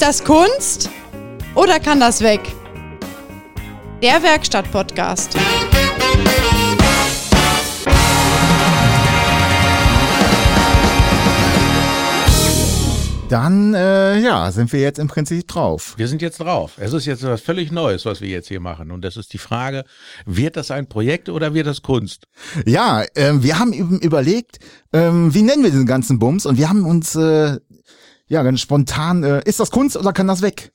Ist das Kunst oder kann das weg? Der Werkstatt-Podcast. Dann, äh, ja, sind wir jetzt im Prinzip drauf. Wir sind jetzt drauf. Es ist jetzt was völlig Neues, was wir jetzt hier machen. Und das ist die Frage, wird das ein Projekt oder wird das Kunst? Ja, ähm, wir haben eben überlegt, ähm, wie nennen wir diesen ganzen Bums? Und wir haben uns, äh, ja, ganz spontan, äh, ist das Kunst oder kann das weg?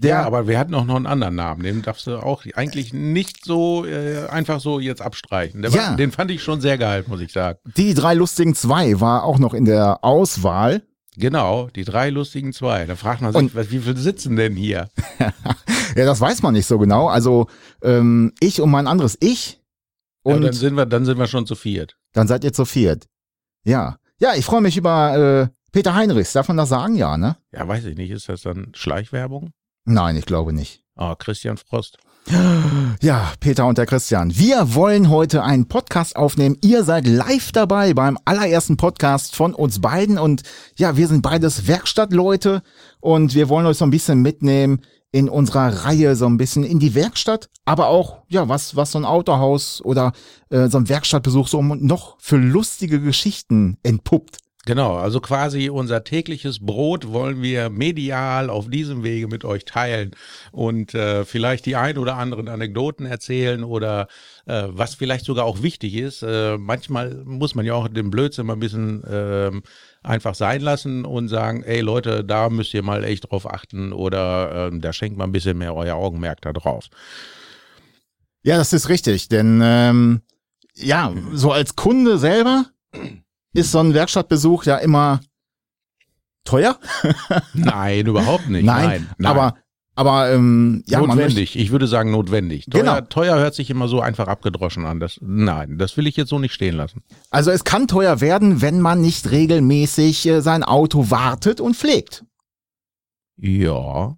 Der, ja, aber wir hatten auch noch einen anderen Namen. Den darfst du auch eigentlich nicht so äh, einfach so jetzt abstreichen. Der Ja. war, den fand ich schon sehr geil, muss ich sagen. Die drei lustigen zwei war auch noch in der Auswahl. Genau, die drei lustigen zwei. Da fragt man sich, Und- was, wie viele sitzen denn hier? Ja, das weiß man nicht so genau. Also ähm, ich und mein anderes Ich. Ja, Und dann sind wir, dann sind wir schon zu viert. dann seid ihr zu viert. Ja. Ja, ich freue mich über äh, Peter Heinrichs. Darf man das sagen? Ja, ne? Ja, weiß ich nicht. Ist das dann Schleichwerbung? Nein, ich glaube nicht. Ah, Christian Frost. Ja, Peter und der Christian. Wir wollen heute einen Podcast aufnehmen. Ihr seid live dabei beim allerersten Podcast von uns beiden. Und ja, wir sind beides Werkstattleute und wir wollen euch so ein bisschen mitnehmen in unserer Reihe so ein bisschen in die Werkstatt, aber auch, ja, was, was so ein Autohaus oder äh, so ein Werkstattbesuch so noch für lustige Geschichten entpuppt. Genau, also quasi unser tägliches Brot wollen wir medial auf diesem Wege mit euch teilen und äh, vielleicht die ein oder anderen Anekdoten erzählen oder äh, was vielleicht sogar auch wichtig ist. Äh, manchmal muss man ja auch den Blödsinn mal ein bisschen ähm, einfach sein lassen und sagen, ey Leute, da müsst ihr mal echt drauf achten oder ähm, da schenkt mal ein bisschen mehr euer Augenmerk da drauf. Ja, das ist richtig, denn ähm, ja, so als Kunde selber ist so ein Werkstattbesuch ja immer teuer. Nein, überhaupt nicht. Nein, nein. aber aber ähm, ja, man notwendig. Ich würde sagen notwendig. Teuer, Genau. teuer hört sich immer so einfach abgedroschen an. Das, nein, das will ich jetzt so nicht stehen lassen. also es kann teuer werden, wenn man nicht regelmäßig äh, sein Auto wartet und pflegt. Ja.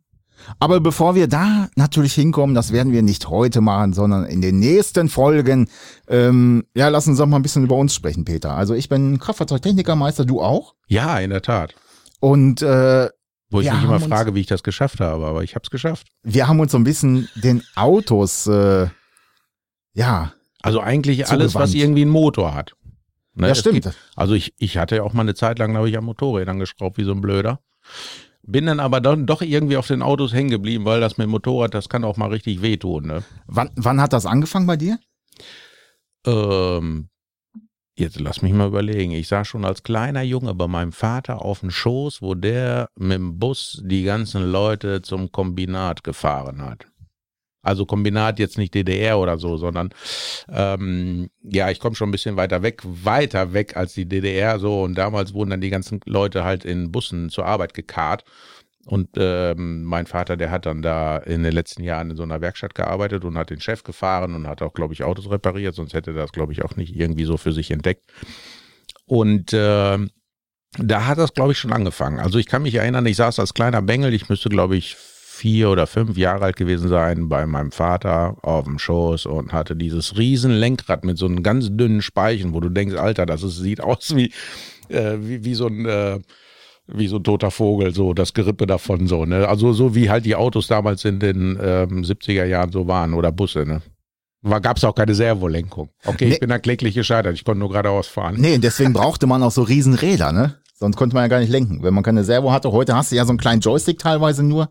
Aber bevor wir da natürlich hinkommen, das werden wir nicht heute machen, sondern in den nächsten Folgen. Ähm, ja, lass uns doch mal ein bisschen über uns sprechen, Peter. Also ich bin Kraftfahrzeugtechnikermeister, du auch. Ja, in der Tat. Und äh, Wo ich Wir mich immer frage, wie ich das geschafft habe, aber ich habe es geschafft. wir haben uns so ein bisschen den Autos, äh, ja, Also eigentlich alles, was Zugewandt. irgendwie einen Motor hat. Ne, ja es stimmt. Gibt, also ich, ich hatte ja auch mal eine Zeit lang, glaube ich, an Motorrädern geschraubt, wie so ein Blöder. Bin dann aber dann doch irgendwie auf den Autos hängen geblieben, weil das mit dem Motorrad, das kann auch mal richtig wehtun. Ne? Wann, wann hat das angefangen bei dir? Ähm, jetzt lass mich mal überlegen. Ich saß schon als kleiner Junge bei meinem Vater auf dem Schoß, wo der mit dem Bus die ganzen Leute zum Kombinat gefahren hat. Also Kombinat jetzt nicht DDR oder so, sondern ähm, ja, ich komme schon ein bisschen weiter weg, weiter weg als die DDR so und damals wurden dann die ganzen Leute halt in Bussen zur Arbeit gekarrt und ähm, mein Vater, der hat dann da in den letzten Jahren in so einer Werkstatt gearbeitet und hat den Chef gefahren und hat auch, glaube ich, Autos repariert, sonst hätte er das, glaube ich, auch nicht irgendwie so für sich entdeckt. Und ähm, da hat das, glaube ich, schon angefangen. Also ich kann mich erinnern, ich saß als kleiner Bengel, ich müsste, glaube ich, vier oder fünf Jahre alt gewesen sein, bei meinem Vater auf dem Schoß und hatte dieses riesen Lenkrad mit so einem ganz dünnen Speichen, wo du denkst, Alter, das ist, sieht aus wie, äh, wie, wie so ein äh, wie so ein toter Vogel, so das Gerippe davon so, ne? Also so wie halt die Autos damals in den ähm, 70er Jahren so waren oder Busse, ne? War, gab's auch keine Servolenkung. Okay, Nee. ich bin da kläglich gescheitert, ich konnte nur geradeaus fahren. Nee, deswegen brauchte man auch so riesen Räder, ne? Sonst konnte man ja gar nicht lenken. Wenn man keine Servo hatte, heute hast du ja so einen kleinen Joystick teilweise nur.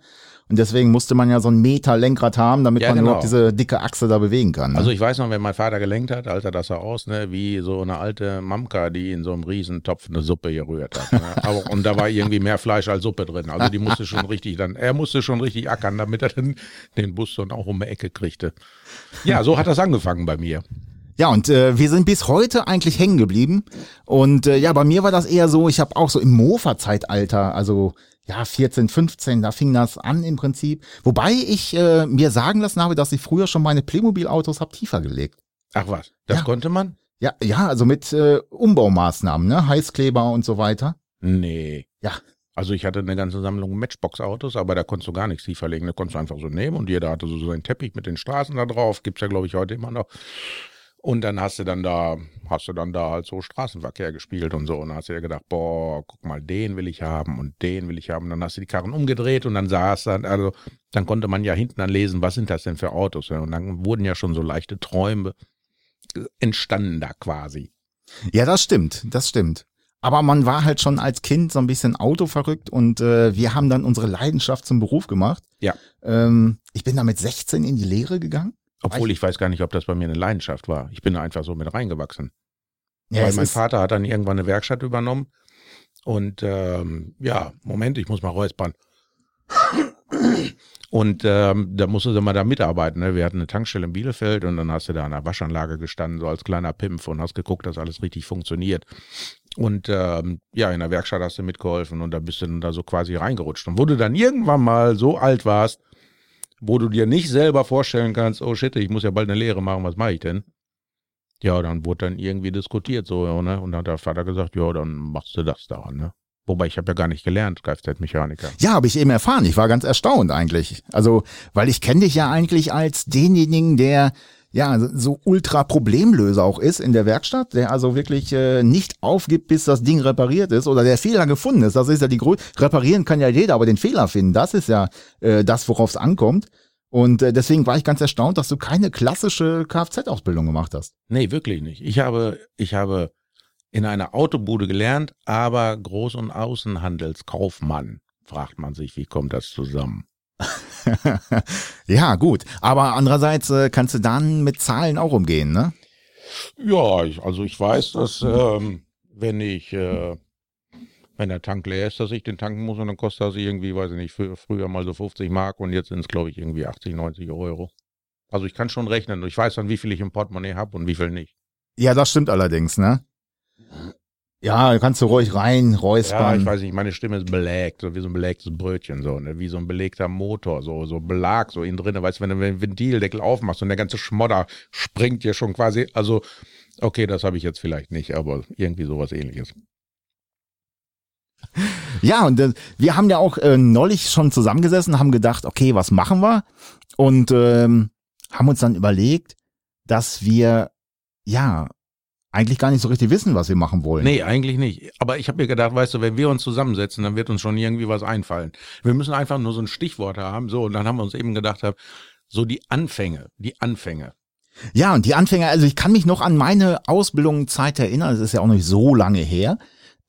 Und deswegen musste man ja so ein Meter Lenkrad haben, damit Ja, man genau. überhaupt diese dicke Achse da bewegen kann. Ne? Also ich weiß noch, wenn mein Vater gelenkt hat, Alter, das sah aus, ne, wie so eine alte Mamka, die in so einem riesen Topf eine Suppe gerührt hat. Ne? Aber, und da war irgendwie mehr Fleisch als Suppe drin. Also die musste schon richtig dann, er musste schon richtig ackern, damit er dann den Bus dann auch um die Ecke kriegte. Ja, so hat das angefangen bei mir. Ja, und äh, wir sind bis heute eigentlich hängen geblieben. Und äh, ja, bei mir war das eher so, ich habe auch so im Mofa-Zeitalter, also ja, 14, 15, da fing das an im Prinzip. Wobei ich äh, mir sagen lassen habe, dass ich früher schon meine Playmobil-Autos hab tiefer gelegt. Ach was, das Ja. konnte man? Ja, ja, also mit äh, Umbaumaßnahmen, ne? Heißkleber und so weiter. Nee. Ja. Also ich hatte eine ganze Sammlung Matchbox-Autos, aber da konntest du gar nichts tiefer legen. Da konntest du einfach so nehmen und jeder hatte so seinen Teppich mit den Straßen da drauf. Gibt's ja, glaube ich, heute immer noch. Und dann hast du dann da, hast du dann da halt so Straßenverkehr gespielt und so. Und dann hast du dir gedacht, boah, guck mal, den will ich haben und den will ich haben. Und dann hast du die Karren umgedreht und dann saß dann, also dann konnte man ja hinten dann lesen, was sind das denn für Autos? Und dann wurden ja schon so leichte Träume entstanden da quasi. Ja, das stimmt, das stimmt. Aber man war halt schon als Kind so ein bisschen autoverrückt und äh, wir haben dann unsere Leidenschaft zum Beruf gemacht. Ja. Ähm, ich bin da mit 16 in die Lehre gegangen. Obwohl ich weiß gar nicht, ob das bei mir eine Leidenschaft war. Ich bin da einfach so mit reingewachsen. Ja, Weil mein Vater hat dann irgendwann eine Werkstatt übernommen. Und ähm, ja, Moment, ich muss mal räuspern. Und ähm, da musste sie mal da mitarbeiten. Ne? Wir hatten eine Tankstelle in Bielefeld und dann hast du da an der Waschanlage gestanden, so als kleiner Pimpf und hast geguckt, dass alles richtig funktioniert. Und ähm, ja, in der Werkstatt hast du mitgeholfen und da bist du dann da so quasi reingerutscht. Und wo du dann irgendwann mal so alt warst, wo du dir nicht selber vorstellen kannst, oh shit, ich muss ja bald eine Lehre machen, was mache ich denn? Ja, dann wurde dann irgendwie diskutiert so, ne? Und dann hat der Vater gesagt, ja, dann machst du das da, ne? Wobei ich habe ja gar nicht gelernt, Kfz-Mechaniker. ja, habe ich eben erfahren. Ich war ganz erstaunt eigentlich. Also, weil ich kenne dich ja eigentlich als denjenigen, der ja so ultra Problemlöser auch ist in der Werkstatt, der also wirklich äh, nicht aufgibt, bis das Ding repariert ist oder der Fehler gefunden ist. Das ist ja die Größe. Reparieren kann ja jeder, aber den Fehler finden, das ist ja äh, das, worauf es ankommt. Und äh, deswegen war ich ganz erstaunt, dass du keine klassische Kfz-Ausbildung gemacht hast. Nee, wirklich nicht. Ich habe, ich habe in einer Autobude gelernt, aber Groß- und Außenhandelskaufmann. Fragt man sich, wie kommt das zusammen? ja, gut. Aber andererseits äh, kannst du dann mit Zahlen auch umgehen, ne? Ja, ich, also ich weiß, dass ähm, wenn ich, äh, wenn der Tank leer ist, dass ich den tanken muss und dann kostet das irgendwie, weiß ich nicht, frü früher mal so 50 Mark und jetzt sind es, glaube ich, irgendwie 80, 90 Euro. Also ich kann schon rechnen und ich weiß dann, wie viel ich im Portemonnaie habe und wie viel nicht. Ja, das stimmt allerdings, ne? Ja, kannst du ruhig rein, Ja, räuspern. ich weiß nicht, meine Stimme ist belegt, so wie so ein belegtes Brötchen, so, ne? wie so ein belegter Motor, so, so Belag, so innen drin, weißt du, wenn du den Ventildeckel aufmachst und der ganze Schmodder springt dir schon quasi, also, okay, das habe ich jetzt vielleicht nicht, aber irgendwie sowas ähnliches. Ja, und äh, wir haben ja auch äh, neulich schon zusammengesessen, haben gedacht, okay, was machen wir? Und ähm, haben uns dann überlegt, dass wir ja eigentlich gar nicht so richtig wissen, was wir machen wollen. Nee, eigentlich nicht. Aber ich habe mir gedacht, weißt du, wenn wir uns zusammensetzen, dann wird uns schon irgendwie was einfallen. Wir müssen einfach nur so ein Stichwort haben, so, und dann haben wir uns eben gedacht, so die Anfänge, die Anfänge. Ja, und die Anfänger, also ich kann mich noch an meine Ausbildungszeit erinnern, das ist ja auch nicht so lange her.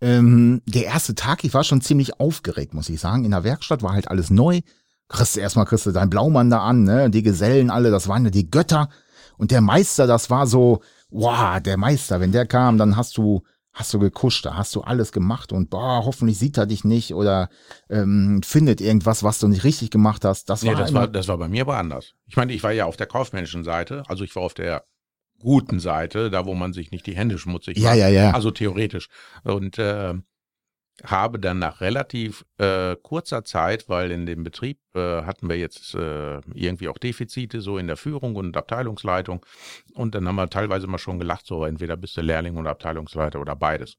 Ähm, der erste Tag, ich war schon ziemlich aufgeregt, muss ich sagen. In der Werkstatt war halt alles neu. Kriegst du erstmal kriegst du deinen Blaumann da an, ne? Die Gesellen alle, das waren ja die Götter. Und der Meister, das war so, wow, der Meister, wenn der kam, dann hast du, hast du gekuscht, da hast du alles gemacht und boah, hoffentlich sieht er dich nicht oder ähm, findet irgendwas, was du nicht richtig gemacht hast. Das Nee, war das war, das war bei mir aber anders. Ich meine, ich war ja auf der kaufmännischen Seite, also ich war auf der guten Seite, da wo man sich nicht die Hände schmutzig Ja, macht. ja, ja. Also theoretisch. Und äh, habe dann nach relativ äh, kurzer Zeit, weil in dem Betrieb äh, hatten wir jetzt äh, irgendwie auch Defizite so in der Führung und Abteilungsleitung. Und dann haben wir teilweise mal schon gelacht, so entweder bist du Lehrling oder Abteilungsleiter oder beides.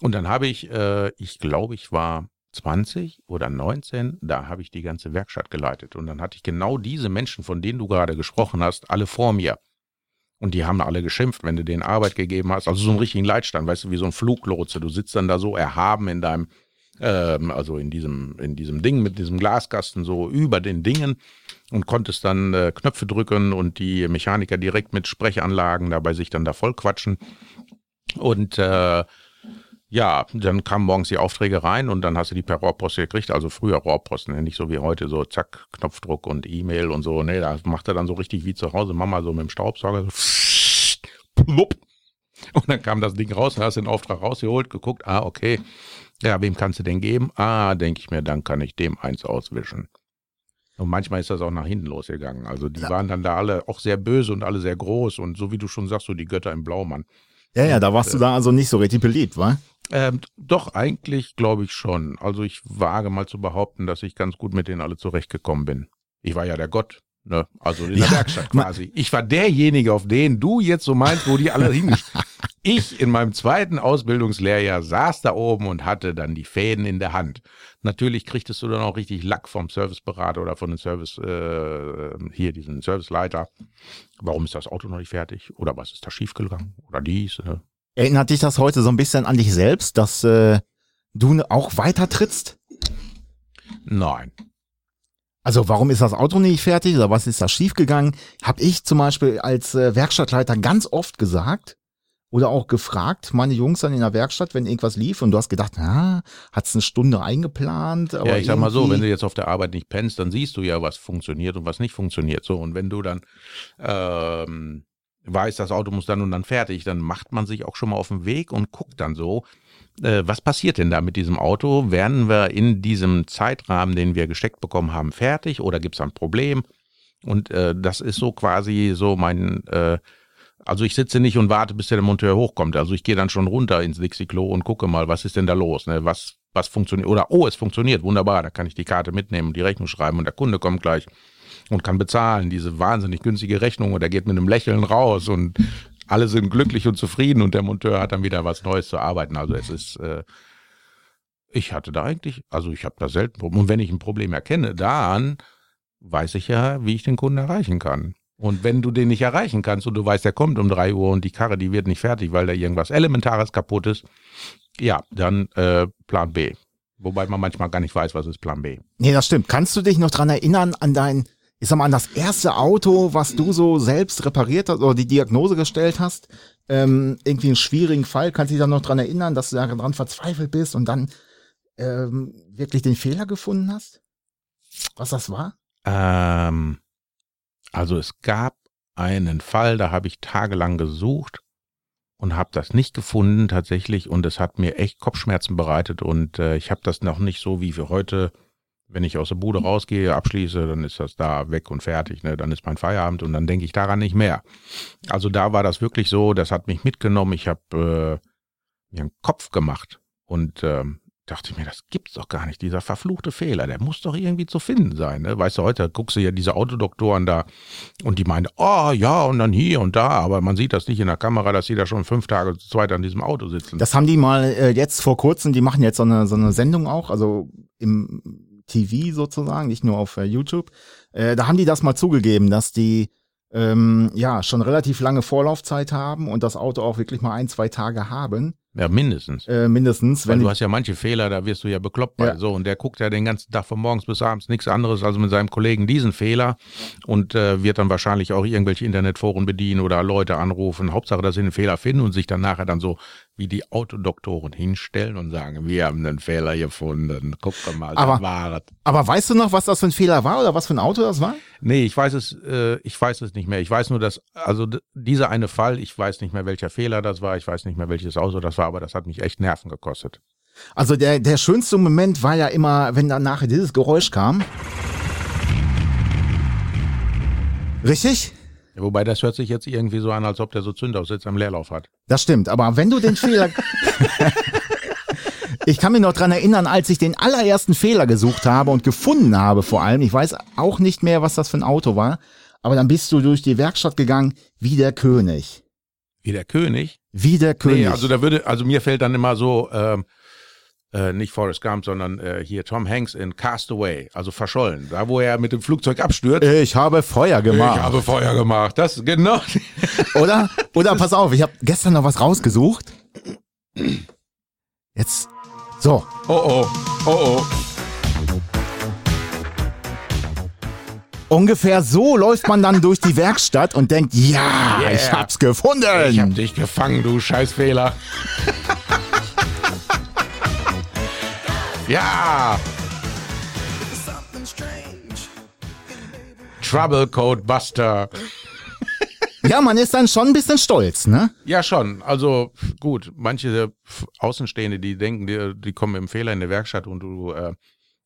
Und dann habe ich, äh, ich glaube, ich war 20 oder 19, da habe ich die ganze Werkstatt geleitet. Und dann hatte ich genau diese Menschen, von denen du gerade gesprochen hast, alle vor mir. Und die haben alle geschimpft, wenn du denen Arbeit gegeben hast. Also so einen richtigen Leitstand, weißt du, wie so ein Fluglotse. Du sitzt dann da so erhaben in deinem, ähm, also in diesem, in diesem Ding mit diesem Glaskasten so über den Dingen und konntest dann äh, Knöpfe drücken und die Mechaniker direkt mit Sprechanlagen dabei sich dann da voll quatschen. Und äh, ja, dann kamen morgens die Aufträge rein und dann hast du die per Rohrpost gekriegt, also früher Rohrpost, ne? nicht so wie heute, so zack, Knopfdruck und E-Mail und so, ne, da macht er dann so richtig wie zu Hause, Mama so mit dem Staubsauger, so plupp. Und dann kam das Ding raus, dann hast du den Auftrag rausgeholt, geguckt, ah, okay, ja, wem kannst du den geben? Ah, denke ich mir, dann kann ich dem eins auswischen. Und manchmal ist das auch nach hinten losgegangen. Also die waren dann da alle auch sehr böse und alle sehr groß und so wie du schon sagst, so die Götter im Blaumann. Ja, ja, da warst du da also nicht so richtig beliebt, wa? Ähm, doch, eigentlich glaube ich schon. Also ich wage mal zu behaupten, dass ich ganz gut mit denen alle zurechtgekommen bin. Ich war ja der Gott, ne? Also in der Ja, Werkstatt quasi. Ich war derjenige, auf den du jetzt so meinst, wo die alle hin. Ich in meinem zweiten Ausbildungslehrjahr saß da oben und hatte dann die Fäden in der Hand. Natürlich kriegtest du dann auch richtig Lack vom Serviceberater oder von dem Service, äh, hier diesen Serviceleiter. Warum ist das Auto noch nicht fertig? Oder was ist da schiefgegangen? Oder dies? Äh. Erinnert dich das heute so ein bisschen an dich selbst, dass äh, du auch weiter trittst? Nein. Also warum ist das Auto nicht fertig oder was ist da schiefgegangen? Hab ich zum Beispiel als äh, Werkstattleiter ganz oft gesagt oder auch gefragt, meine Jungs dann in der Werkstatt, wenn irgendwas lief und du hast gedacht, na, hat's eine Stunde eingeplant. ja, ich sag mal so, wenn du jetzt auf der Arbeit nicht pennst, dann siehst du ja, was funktioniert und was nicht funktioniert. So und wenn du dann ähm, weißt, das Auto muss dann und dann fertig, dann macht man sich auch schon mal auf den Weg und guckt dann so, äh, was passiert denn da mit diesem Auto? Werden wir in diesem Zeitrahmen, den wir gesteckt bekommen haben, fertig oder gibt es ein Problem? Und äh, das ist so quasi so mein, äh, also ich sitze nicht und warte, bis der Monteur hochkommt. Also ich gehe dann schon runter ins Dixie-Klo und gucke mal, was ist denn da los? Ne? Was, was funktioniert? Oder, oh, es funktioniert, wunderbar, da kann ich die Karte mitnehmen und die Rechnung schreiben und der Kunde kommt gleich und kann bezahlen, diese wahnsinnig günstige Rechnung und er geht mit einem Lächeln raus und alle sind glücklich und zufrieden und der Monteur hat dann wieder was Neues zu arbeiten. Also es ist, äh, ich hatte da eigentlich, also ich habe da selten Und wenn ich ein Problem erkenne, dann weiß ich ja, wie ich den Kunden erreichen kann. Und wenn du den nicht erreichen kannst und du weißt, er kommt um drei Uhr und die Karre, die wird nicht fertig, weil da irgendwas Elementares kaputt ist, ja, dann äh, Plan B. Wobei man manchmal gar nicht weiß, was ist Plan B. Nee, das stimmt. Kannst du dich noch dran erinnern an dein ich sag mal, an das erste Auto, was du so selbst repariert hast oder die Diagnose gestellt hast, ähm, irgendwie einen schwierigen Fall, kannst du dich dann noch dran erinnern, dass du daran verzweifelt bist und dann ähm, wirklich den Fehler gefunden hast? Was das war? Ähm, also es gab einen Fall, da habe ich tagelang gesucht und habe das nicht gefunden tatsächlich und es hat mir echt Kopfschmerzen bereitet und äh, ich habe das noch nicht so wie für heute wenn ich aus der Bude rausgehe, abschließe, dann ist das da weg und fertig. Ne? Dann ist mein Feierabend und dann denke ich daran nicht mehr. Also da war das wirklich so, das hat mich mitgenommen. Ich habe äh, mir einen Kopf gemacht und ähm, dachte ich mir, das gibt's doch gar nicht. Dieser verfluchte Fehler, der muss doch irgendwie zu finden sein. Ne? Weißt du, heute guckst du ja diese Autodoktoren da und die meinen, oh ja, und dann hier und da, aber man sieht das nicht in der Kamera, dass die da schon fünf Tage zu zweit an diesem Auto sitzen. Das haben die mal äh, jetzt vor kurzem, die machen jetzt so eine, so eine Sendung auch, also im TV sozusagen, nicht nur auf äh, YouTube. Äh, da haben die das mal zugegeben, dass die ähm, ja schon relativ lange Vorlaufzeit haben und das Auto auch wirklich mal ein, zwei Tage haben. Ja, mindestens. Äh, mindestens. Weil du hast ja manche Fehler, da wirst du ja bekloppt bei. Ja. So, und der guckt ja den ganzen Tag von morgens bis abends nichts anderes als mit seinem Kollegen diesen Fehler und äh, wird dann wahrscheinlich auch irgendwelche Internetforen bedienen oder Leute anrufen. Hauptsache, dass sie den Fehler finden und sich dann nachher dann so wie die Autodoktoren hinstellen und sagen, wir haben einen Fehler gefunden. Guck mal, aber, war es. Aber weißt du noch, was das für ein Fehler war oder was für ein Auto das war? Nee, ich weiß es, äh, ich weiß es nicht mehr. Ich weiß nur, dass, also dieser eine Fall, ich weiß nicht mehr, welcher Fehler das war, ich weiß nicht mehr, welches Auto das war, aber das hat mich echt Nerven gekostet. Also der, der schönste Moment war ja immer, wenn dann nachher dieses Geräusch kam. Richtig? Wobei das hört sich jetzt irgendwie so an, als ob der so Zündaussetzer am Leerlauf hat. Das stimmt, aber wenn du den Fehler. ich kann mich noch dran erinnern, als ich den allerersten Fehler gesucht habe und gefunden habe vor allem. Ich weiß auch nicht mehr, was das für ein Auto war. Aber dann bist du durch die Werkstatt gegangen wie der König. Wie der König? Wie der König. Nee, also da würde, also mir fällt dann immer so, ähm, äh, nicht Forrest Gump, sondern äh, hier Tom Hanks in Castaway, also verschollen, da wo er mit dem Flugzeug abstürzt. Ich habe Feuer gemacht. Ich habe Feuer gemacht, das genau. oder? Oder pass auf, ich habe gestern noch was rausgesucht. Jetzt so. Oh oh. Oh oh. Ungefähr so läuft man dann durch die Werkstatt und denkt, ja, yeah. ich hab's gefunden. Ich hab dich gefangen, du Scheißfehler. Ja! Trouble Code Buster. Ja, man ist dann schon ein bisschen stolz, ne? Ja, schon. Also gut, manche Außenstehende, die denken, die, die kommen einem Fehler in der Werkstatt und du äh,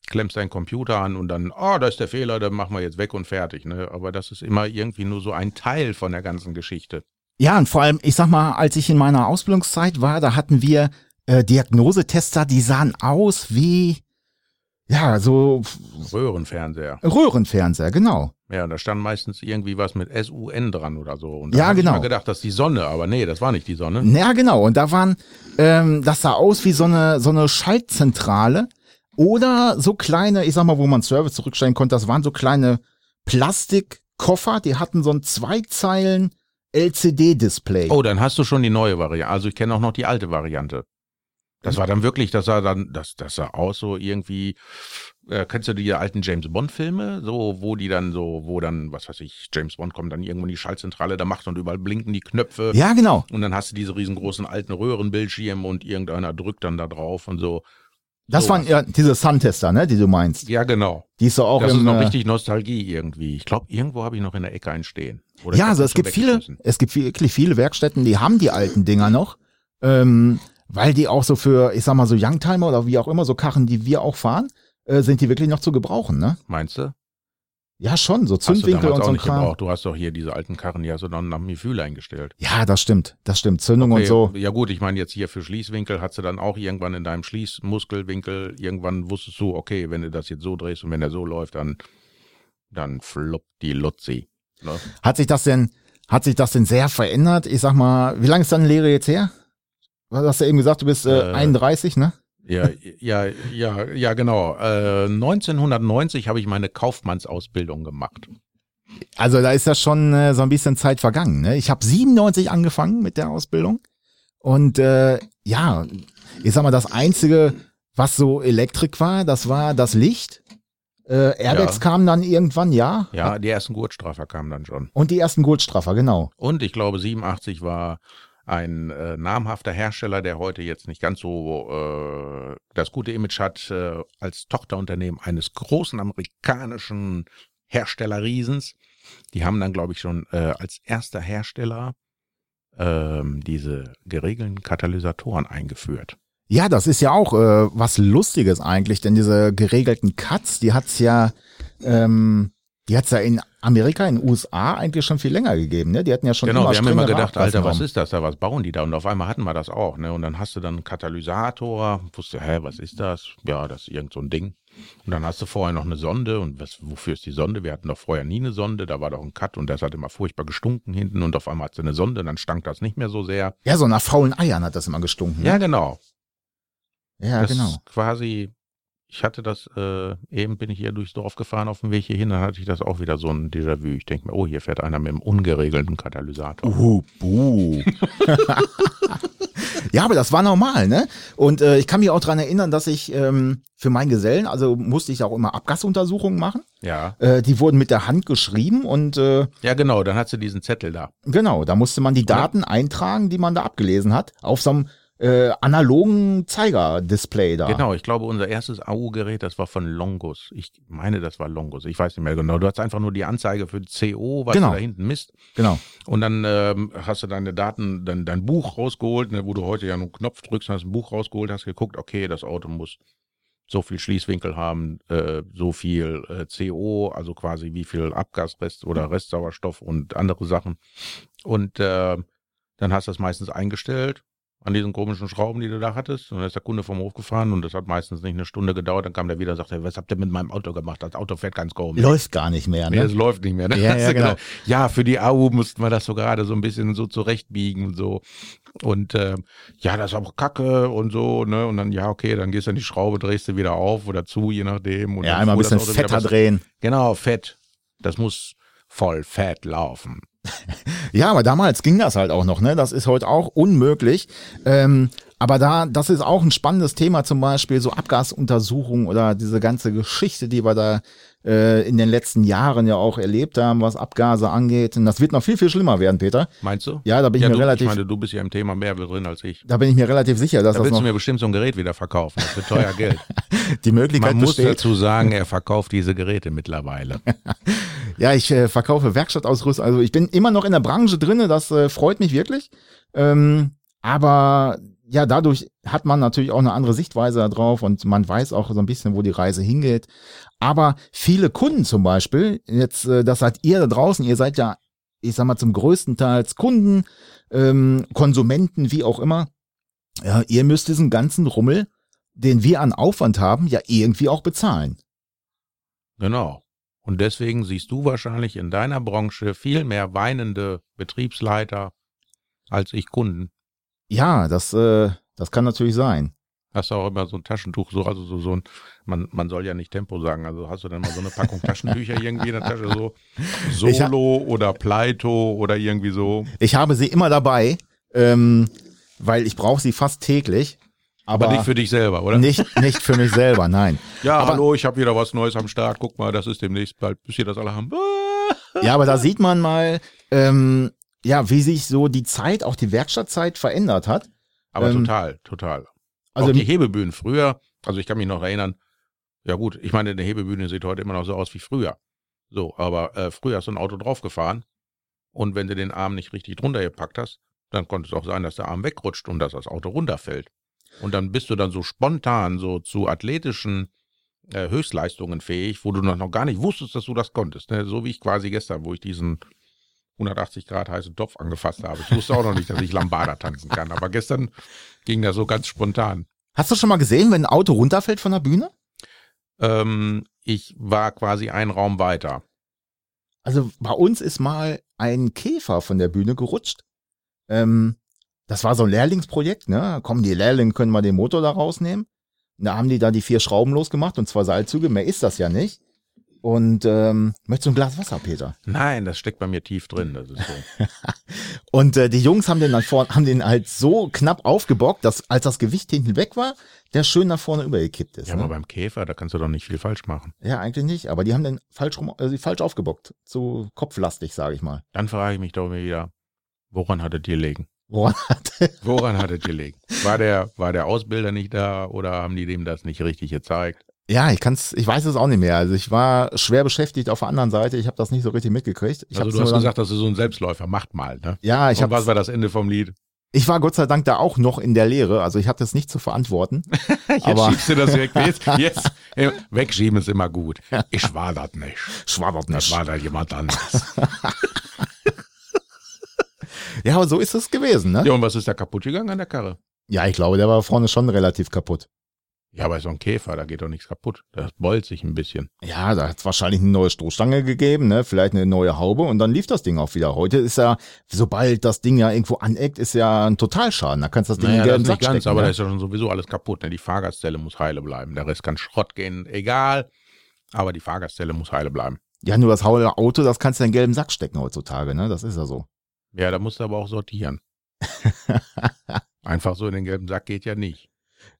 klemmst deinen Computer an und dann, oh, da ist der Fehler, dann machen wir jetzt weg und fertig. Ne? Aber das ist immer irgendwie nur so ein Teil von der ganzen Geschichte. Ja, und vor allem, ich sag mal, als ich in meiner Ausbildungszeit war, da hatten wir äh, Diagnosetester, die sahen aus wie, ja, so Röhrenfernseher. Röhrenfernseher, genau. Ja, da stand meistens irgendwie was mit SUN dran oder so. Und Ja, hab genau. Ich mal gedacht, das ist die Sonne, aber nee, das war nicht die Sonne. Ja, genau. Und da waren, ähm, das sah aus wie so eine, so eine Schaltzentrale oder so kleine, ich sag mal, wo man Service zurückstellen konnte, das waren so kleine Plastikkoffer, die hatten so ein Zweizeilen LCD-Display. Oh, dann hast du schon die neue Variante. Also ich kenne auch noch die alte Variante. Das war dann wirklich, das sah dann, das, das sah aus so irgendwie, äh, kennst du die alten James Bond Filme, so, wo die dann so, wo dann, was weiß ich, James Bond kommt dann irgendwo in die Schaltzentrale, da macht und überall blinken die Knöpfe. Ja, genau. Und dann hast du diese riesengroßen alten Röhrenbildschirme und irgendeiner drückt dann da drauf und so. Das So waren ja diese Suntester, ne, die du meinst. Ja, genau. Die ist so auch das im, ist noch äh, richtig Nostalgie irgendwie. Ich glaube, irgendwo habe ich noch in der Ecke einen stehen. Oder Ja, also es gibt viele, es gibt wirklich viele Werkstätten, die haben die alten Dinger noch, ähm, weil die auch so für, ich sag mal so Youngtimer oder wie auch immer, so Karren, die wir auch fahren, äh, sind die wirklich noch zu gebrauchen, ne? Meinst du? Ja, schon, so Hast du Zündwinkel und so ein nicht Kram. gebraucht. Du hast doch hier diese alten Karren, die hast du dann nach dem Gefühl eingestellt. Ja, das stimmt, das stimmt. Zündung Okay, und so. Ja gut, ich meine jetzt hier für Schließwinkel hast du dann auch irgendwann in deinem Schließmuskelwinkel, irgendwann wusstest du, okay, wenn du das jetzt so drehst und wenn der so läuft, dann, dann fluppt die Lutzi. Ne? Hat sich das denn, hat sich das denn sehr verändert? Ich sag mal, wie lange ist deine Lehre jetzt her? Was hast du eben gesagt, du bist äh, Äh, 31, ne? Ja, ja, ja, ja, genau. Äh, 1990 habe ich meine Kaufmannsausbildung gemacht. Also da ist ja schon äh, so ein bisschen Zeit vergangen. Ne? Ich habe 97 angefangen mit der Ausbildung und äh, ja, ich sag mal, das einzige, was so Elektrik war, das war das Licht. Äh, Airbags Ja. kamen dann irgendwann, ja. Ja, die ersten Gurtstraffer kamen dann schon. Und die ersten Gurtstraffer, genau. Und ich glaube, 87 war ein äh, namhafter Hersteller, der heute jetzt nicht ganz so äh, das gute Image hat, äh, als Tochterunternehmen eines großen amerikanischen Herstellerriesens. Die haben dann, glaube ich, schon äh, als erster Hersteller ähm, diese geregelten Katalysatoren eingeführt. Ja, das ist ja auch äh, was Lustiges eigentlich, denn diese geregelten Cuts, die hat's ja, ähm, die hat's ja in Amerika, in den USA eigentlich schon viel länger gegeben. Ne? Die hatten ja schon Genau, immer wir haben immer gedacht, Alter, was ist das da? Was bauen die da? Und auf einmal hatten wir das auch, ne? Und dann hast du dann einen Katalysator, wusste, hä, was ist das? Ja, das ist irgend so ein Ding. Und dann hast du vorher noch eine Sonde und was, wofür ist die Sonde? Wir hatten doch vorher nie eine Sonde, da war doch ein Cut und das hat immer furchtbar gestunken hinten und auf einmal hat sie eine Sonde, dann stank das nicht mehr so sehr. Ja, so nach faulen Eiern hat das immer gestunken. ne? Ja, genau. ja das genau. ist quasi, ich hatte das, äh, eben bin ich hier durchs Dorf gefahren auf dem Weg hier hin, dann hatte ich das auch wieder so ein Déjà-vu. Ich denke mir, oh, hier fährt einer mit einem ungeregelten Katalysator. Uh, buh. ja, aber das war normal, ne? Und äh, ich kann mich auch dran erinnern, dass ich ähm, für meinen Gesellen, also musste ich auch immer Abgasuntersuchungen machen. Ja. Äh, die wurden mit der Hand geschrieben und äh, Ja, genau, dann hat sie diesen Zettel da. genau, da musste man die Daten eintragen, die man da abgelesen hat, auf so einem äh, analogen Zeigerdisplay da. Genau, ich glaube, unser erstes AU-Gerät, das war von Longus. Ich meine, das war Longus. Ich weiß nicht mehr genau. Du hast einfach nur die Anzeige für CO, was Genau. du da hinten misst. Genau. Und dann ähm, hast du deine Daten, dein, dein Buch rausgeholt, ne, wo du heute ja nur einen Knopf drückst, hast ein Buch rausgeholt, hast geguckt, okay, das Auto muss so viel Schließwinkel haben, äh, so viel äh, CO, also quasi wie viel Abgasrest oder Restsauerstoff und andere Sachen. Und äh, dann hast du das meistens eingestellt an diesen komischen Schrauben, die du da hattest. Und dann ist der Kunde vom Hof gefahren und das hat meistens nicht eine Stunde gedauert. Dann kam der wieder und sagte, was habt ihr mit meinem Auto gemacht? Das Auto fährt ganz komisch. Läuft gar nicht mehr, Nee, ne? es läuft nicht mehr. Ne? Ja, ja, du genau. gedacht, ja, für die AU mussten wir das so gerade so ein bisschen so zurechtbiegen und so. Und ähm, ja, das ist aber kacke und so, ne? Und dann, ja, okay, dann gehst du an die Schraube, drehst du wieder auf oder zu, je nachdem. Und ja, einmal ein bisschen fetter drehen. Genau, fett. Das muss voll fett laufen. Ja, aber damals ging das halt auch noch, ne? Das ist heute auch unmöglich. Ähm, aber da, das ist auch ein spannendes Thema, zum Beispiel so Abgasuntersuchungen oder diese ganze Geschichte, die wir da äh, in den letzten Jahren ja auch erlebt haben, was Abgase angeht. Und das wird noch viel, viel schlimmer werden, Peter. Meinst du? Ja, da bin ich ja, mir du, relativ, Ich meine, du bist ja im Thema mehr drin als ich. da bin ich mir relativ sicher, dass Da das willst du mir bestimmt so ein Gerät wieder verkaufen. Das wird teuer Geld. die Möglichkeit Man muss besteht. dazu sagen, er verkauft diese Geräte mittlerweile. Ja, ich äh, verkaufe Werkstattausrüstung. Also ich bin immer noch in der Branche drinne, das äh, freut mich wirklich. Ähm, aber ja, dadurch hat man natürlich auch eine andere Sichtweise darauf und man weiß auch so ein bisschen, wo die Reise hingeht. Aber viele Kunden zum Beispiel, jetzt, äh, das seid ihr da draußen, ihr seid ja, ich sag mal, zum größten Teils Kunden, ähm, Konsumenten, wie auch immer. Ja, ihr müsst diesen ganzen Rummel den wir an Aufwand haben, ja irgendwie auch bezahlen. Genau. Und deswegen siehst du wahrscheinlich in deiner Branche viel mehr weinende Betriebsleiter als ich Kunden. Ja, das, äh, das kann natürlich sein. Hast du auch immer so ein Taschentuch, so, also so, so ein, man, man soll ja nicht Tempo sagen, also hast du dann mal so eine Packung Taschentücher irgendwie in der Tasche, so Solo oder Pleito oder irgendwie so. Ich habe sie immer dabei, ähm, weil ich brauche sie fast täglich. Aber, Aber nicht für dich selber, oder? nicht, nicht für mich selber, nein. Ja, Aber- hallo, ich habe wieder was Neues am Start. Guck mal, das ist demnächst bald, bis ihr das alle haben. Ja, aber da sieht man mal, ähm, ja, wie sich so die Zeit, auch die Werkstattzeit verändert hat. Aber Ähm, total, total. Also auch die Hebebühnen früher, also ich kann mich noch erinnern, ja gut, ich meine, eine Hebebühne sieht heute immer noch so aus wie früher. So, aber äh, früher hast du ein Auto draufgefahren und wenn du den Arm nicht richtig drunter gepackt hast, dann konnte es auch sein, dass der Arm wegrutscht und dass das Auto runterfällt. Und dann bist du dann so spontan so zu athletischen äh, Höchstleistungen fähig, wo du noch, gar nicht wusstest, dass du das konntest. Ne? So wie ich quasi gestern, wo ich diesen 180 Grad heißen Topf angefasst habe. Ich wusste auch noch nicht, dass ich Lambada tanzen kann, aber gestern ging das so ganz spontan. Hast du schon mal gesehen, wenn ein Auto runterfällt von der Bühne? Ähm, ich war quasi einen Raum weiter. Also bei uns ist mal ein Käfer von der Bühne gerutscht. Ähm, das war so ein Lehrlingsprojekt, ne? Kommen die Lehrlinge, können mal den Motor da rausnehmen. Und da haben die da die vier Schrauben losgemacht und zwei Seilzüge, mehr ist das ja nicht. Und ähm, möchtest du ein Glas Wasser, Peter? Nein, das steckt bei mir tief drin. Das ist so. Und äh, die Jungs haben den dann vorne, haben den halt so knapp aufgebockt, dass als das Gewicht hinten weg war, der schön nach vorne übergekippt ist. Ja, aber ne? beim Käfer, da kannst du doch nicht viel falsch machen. ja, eigentlich nicht, aber die haben den falsch rum, äh, falsch aufgebockt, zu kopflastig, sage ich mal. Dann frage ich mich doch wieder, woran hattet ihr liegen? Woran hat Woran hattet ihr liegen? War der, war der Ausbilder nicht da oder haben die dem das nicht richtig gezeigt? Ja, ich kann's, ich weiß es auch nicht mehr. Also ich war schwer beschäftigt auf der anderen Seite. Ich habe das nicht so richtig mitgekriegt. Ich also du hast gesagt, das ist so ein Selbstläufer, macht mal, ne? ja, ich Und was war das Ende vom Lied? ich war Gott sei Dank da auch noch in der Lehre. Also ich hatte es nicht zu verantworten. Jetzt Aber- schiebst du das weg. Jetzt, jetzt wegschieben ist immer gut. Ich war das nicht. Schwabbert Das nicht. war da jemand anderes. Ja, aber so ist es gewesen, ne? Ja, und was ist da kaputt gegangen an der Karre? Ja, ich glaube, der war vorne schon relativ kaputt. Ja, bei so einem Käfer, da geht doch nichts kaputt. Das beult sich ein bisschen. Ja, da hat es wahrscheinlich eine neue Stoßstange gegeben, ne? Vielleicht eine neue Haube und dann lief das Ding auch wieder. Heute ist ja, sobald das Ding ja irgendwo aneckt, ist ja ein Totalschaden. Da kannst du das Ding Naja, in das nicht Sack ganz, stecken. aber da ne? ist ja schon sowieso alles kaputt. Ne? Die Fahrgastzelle muss heile bleiben. Der Rest kann Schrott gehen, egal. Aber die Fahrgastzelle muss heile bleiben. ja, nur das haule Auto, das kannst du in den gelben Sack stecken heutzutage, ne? Das ist ja so. Ja, da musst du aber auch sortieren. Einfach so in den gelben Sack geht ja nicht.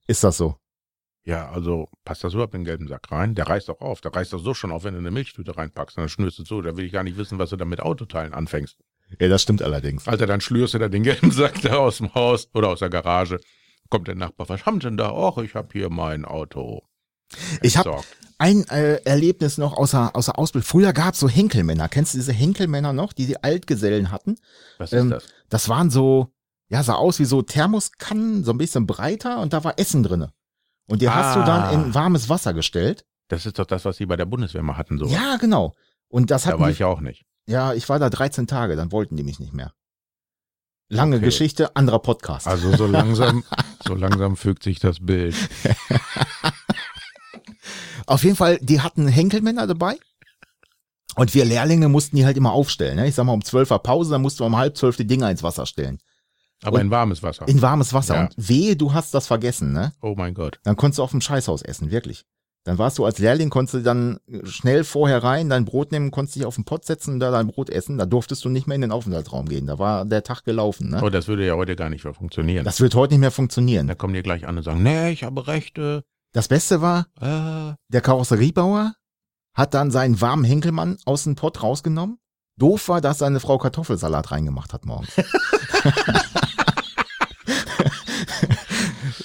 Ist das so? Ja, also passt das überhaupt in den gelben Sack rein? Der reißt doch auf. Der reißt doch so schon auf, wenn du eine Milchtüte reinpackst. Und dann schnürst du zu. Da will ich gar nicht wissen, was du da mit Autoteilen anfängst. Ja, das stimmt allerdings. Alter, dann schlürst du da den gelben Sack da aus dem Haus oder aus der Garage. Kommt der Nachbar, was haben Sie denn da? Och, ich habe hier mein Auto. Ich habe entsorgt. ein äh, Erlebnis noch außer, außer Ausbildung. Früher gab es so Henkelmänner. Kennst du diese Henkelmänner noch, die die Altgesellen hatten? Was ist ähm, das? Das waren so, ja, sah aus wie so Thermoskannen, so ein bisschen breiter und da war Essen drinne. Und die hast du dann Ah. in warmes Wasser gestellt. Das ist doch das, was sie bei der Bundeswehr mal hatten. So. Ja, genau. Und das da hatten war die, ich ja auch nicht. ja, ich war da 13 Tage, dann wollten die mich nicht mehr. Lange Okay. Geschichte, anderer Podcast. Also so langsam, so langsam fügt sich das Bild. Auf jeden Fall, die hatten Henkelmänner dabei. Und wir Lehrlinge mussten die halt immer aufstellen. Ne? Ich sag mal, um 12 Uhr Pause, dann mussten wir um halb zwölf die Dinger ins Wasser stellen. Aber in warmes Wasser. In warmes Wasser. Ja. Und wehe, du hast das vergessen, ne? oh mein Gott. Dann konntest du auf dem Scheißhaus essen, wirklich. Dann warst du als Lehrling, konntest du dann schnell vorher rein, dein Brot nehmen, konntest dich auf den Pott setzen und da dein Brot essen. Da durftest du nicht mehr in den Aufenthaltsraum gehen. Da war der Tag gelaufen. Ne? Oh, das würde ja heute gar nicht mehr funktionieren. Das wird heute nicht mehr funktionieren. da kommen die gleich an und sagen, nee, ich habe Rechte. Das Beste war, Äh, der Karosseriebauer hat dann seinen warmen Henkelmann aus dem Pott rausgenommen. Doof war, dass seine Frau Kartoffelsalat reingemacht hat morgens.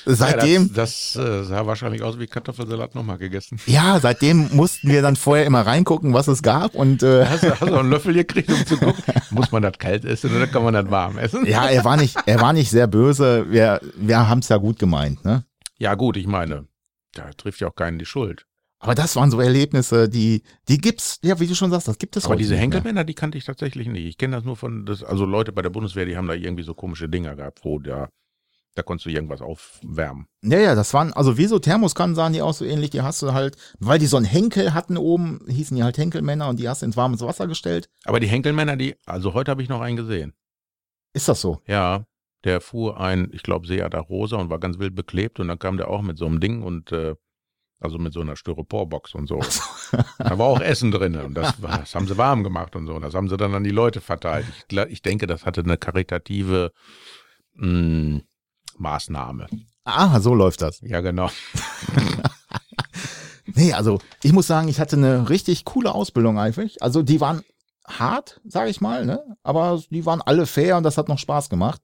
Seitdem, Ja, das, das äh, sah wahrscheinlich aus wie Kartoffelsalat nochmal gegessen. ja, seitdem mussten wir dann vorher immer reingucken, was es gab und äh, Hast du, hast du einen Löffel gekriegt, um zu gucken? Muss man das kalt essen oder kann man das warm essen? ja, er war nicht, er war nicht sehr böse. Wir, wir haben es ja gut gemeint, ne? Ja, gut, ich meine, da trifft ja auch keinen die Schuld. Aber das waren so Erlebnisse, die, die gibt's, ja, wie du schon sagst, das gibt es Aber diese. Henkelmänner, die kannte ich tatsächlich nicht. Ich kenne das nur von, das, also Leute bei der Bundeswehr, die haben da irgendwie so komische Dinger gehabt, wo da Da konntest du irgendwas aufwärmen. Ja, ja, das waren, also wie so Thermoskannen sahen die aus, so ähnlich, die hast du halt, weil die so einen Henkel hatten oben, hießen die halt Henkelmänner und die hast du ins warmes Wasser gestellt. Aber die Henkelmänner, die, also heute habe ich noch einen gesehen. Ist das so? Ja, der fuhr ein, ich glaube, Seata Rosa und war ganz wild beklebt und dann kam der auch mit so einem Ding und äh, also mit so einer Styroporbox und so. da war auch Essen drin und das, das haben sie warm gemacht und so. Und das haben sie dann an die Leute verteilt. Ich, ich denke, das hatte eine karitative mh, Maßnahme. Ah, so läuft das. Ja, genau. Nee, also ich muss sagen, ich hatte eine richtig coole Ausbildung eigentlich. Also die waren hart, sage ich mal, ne? Aber die waren alle fair und das hat noch Spaß gemacht.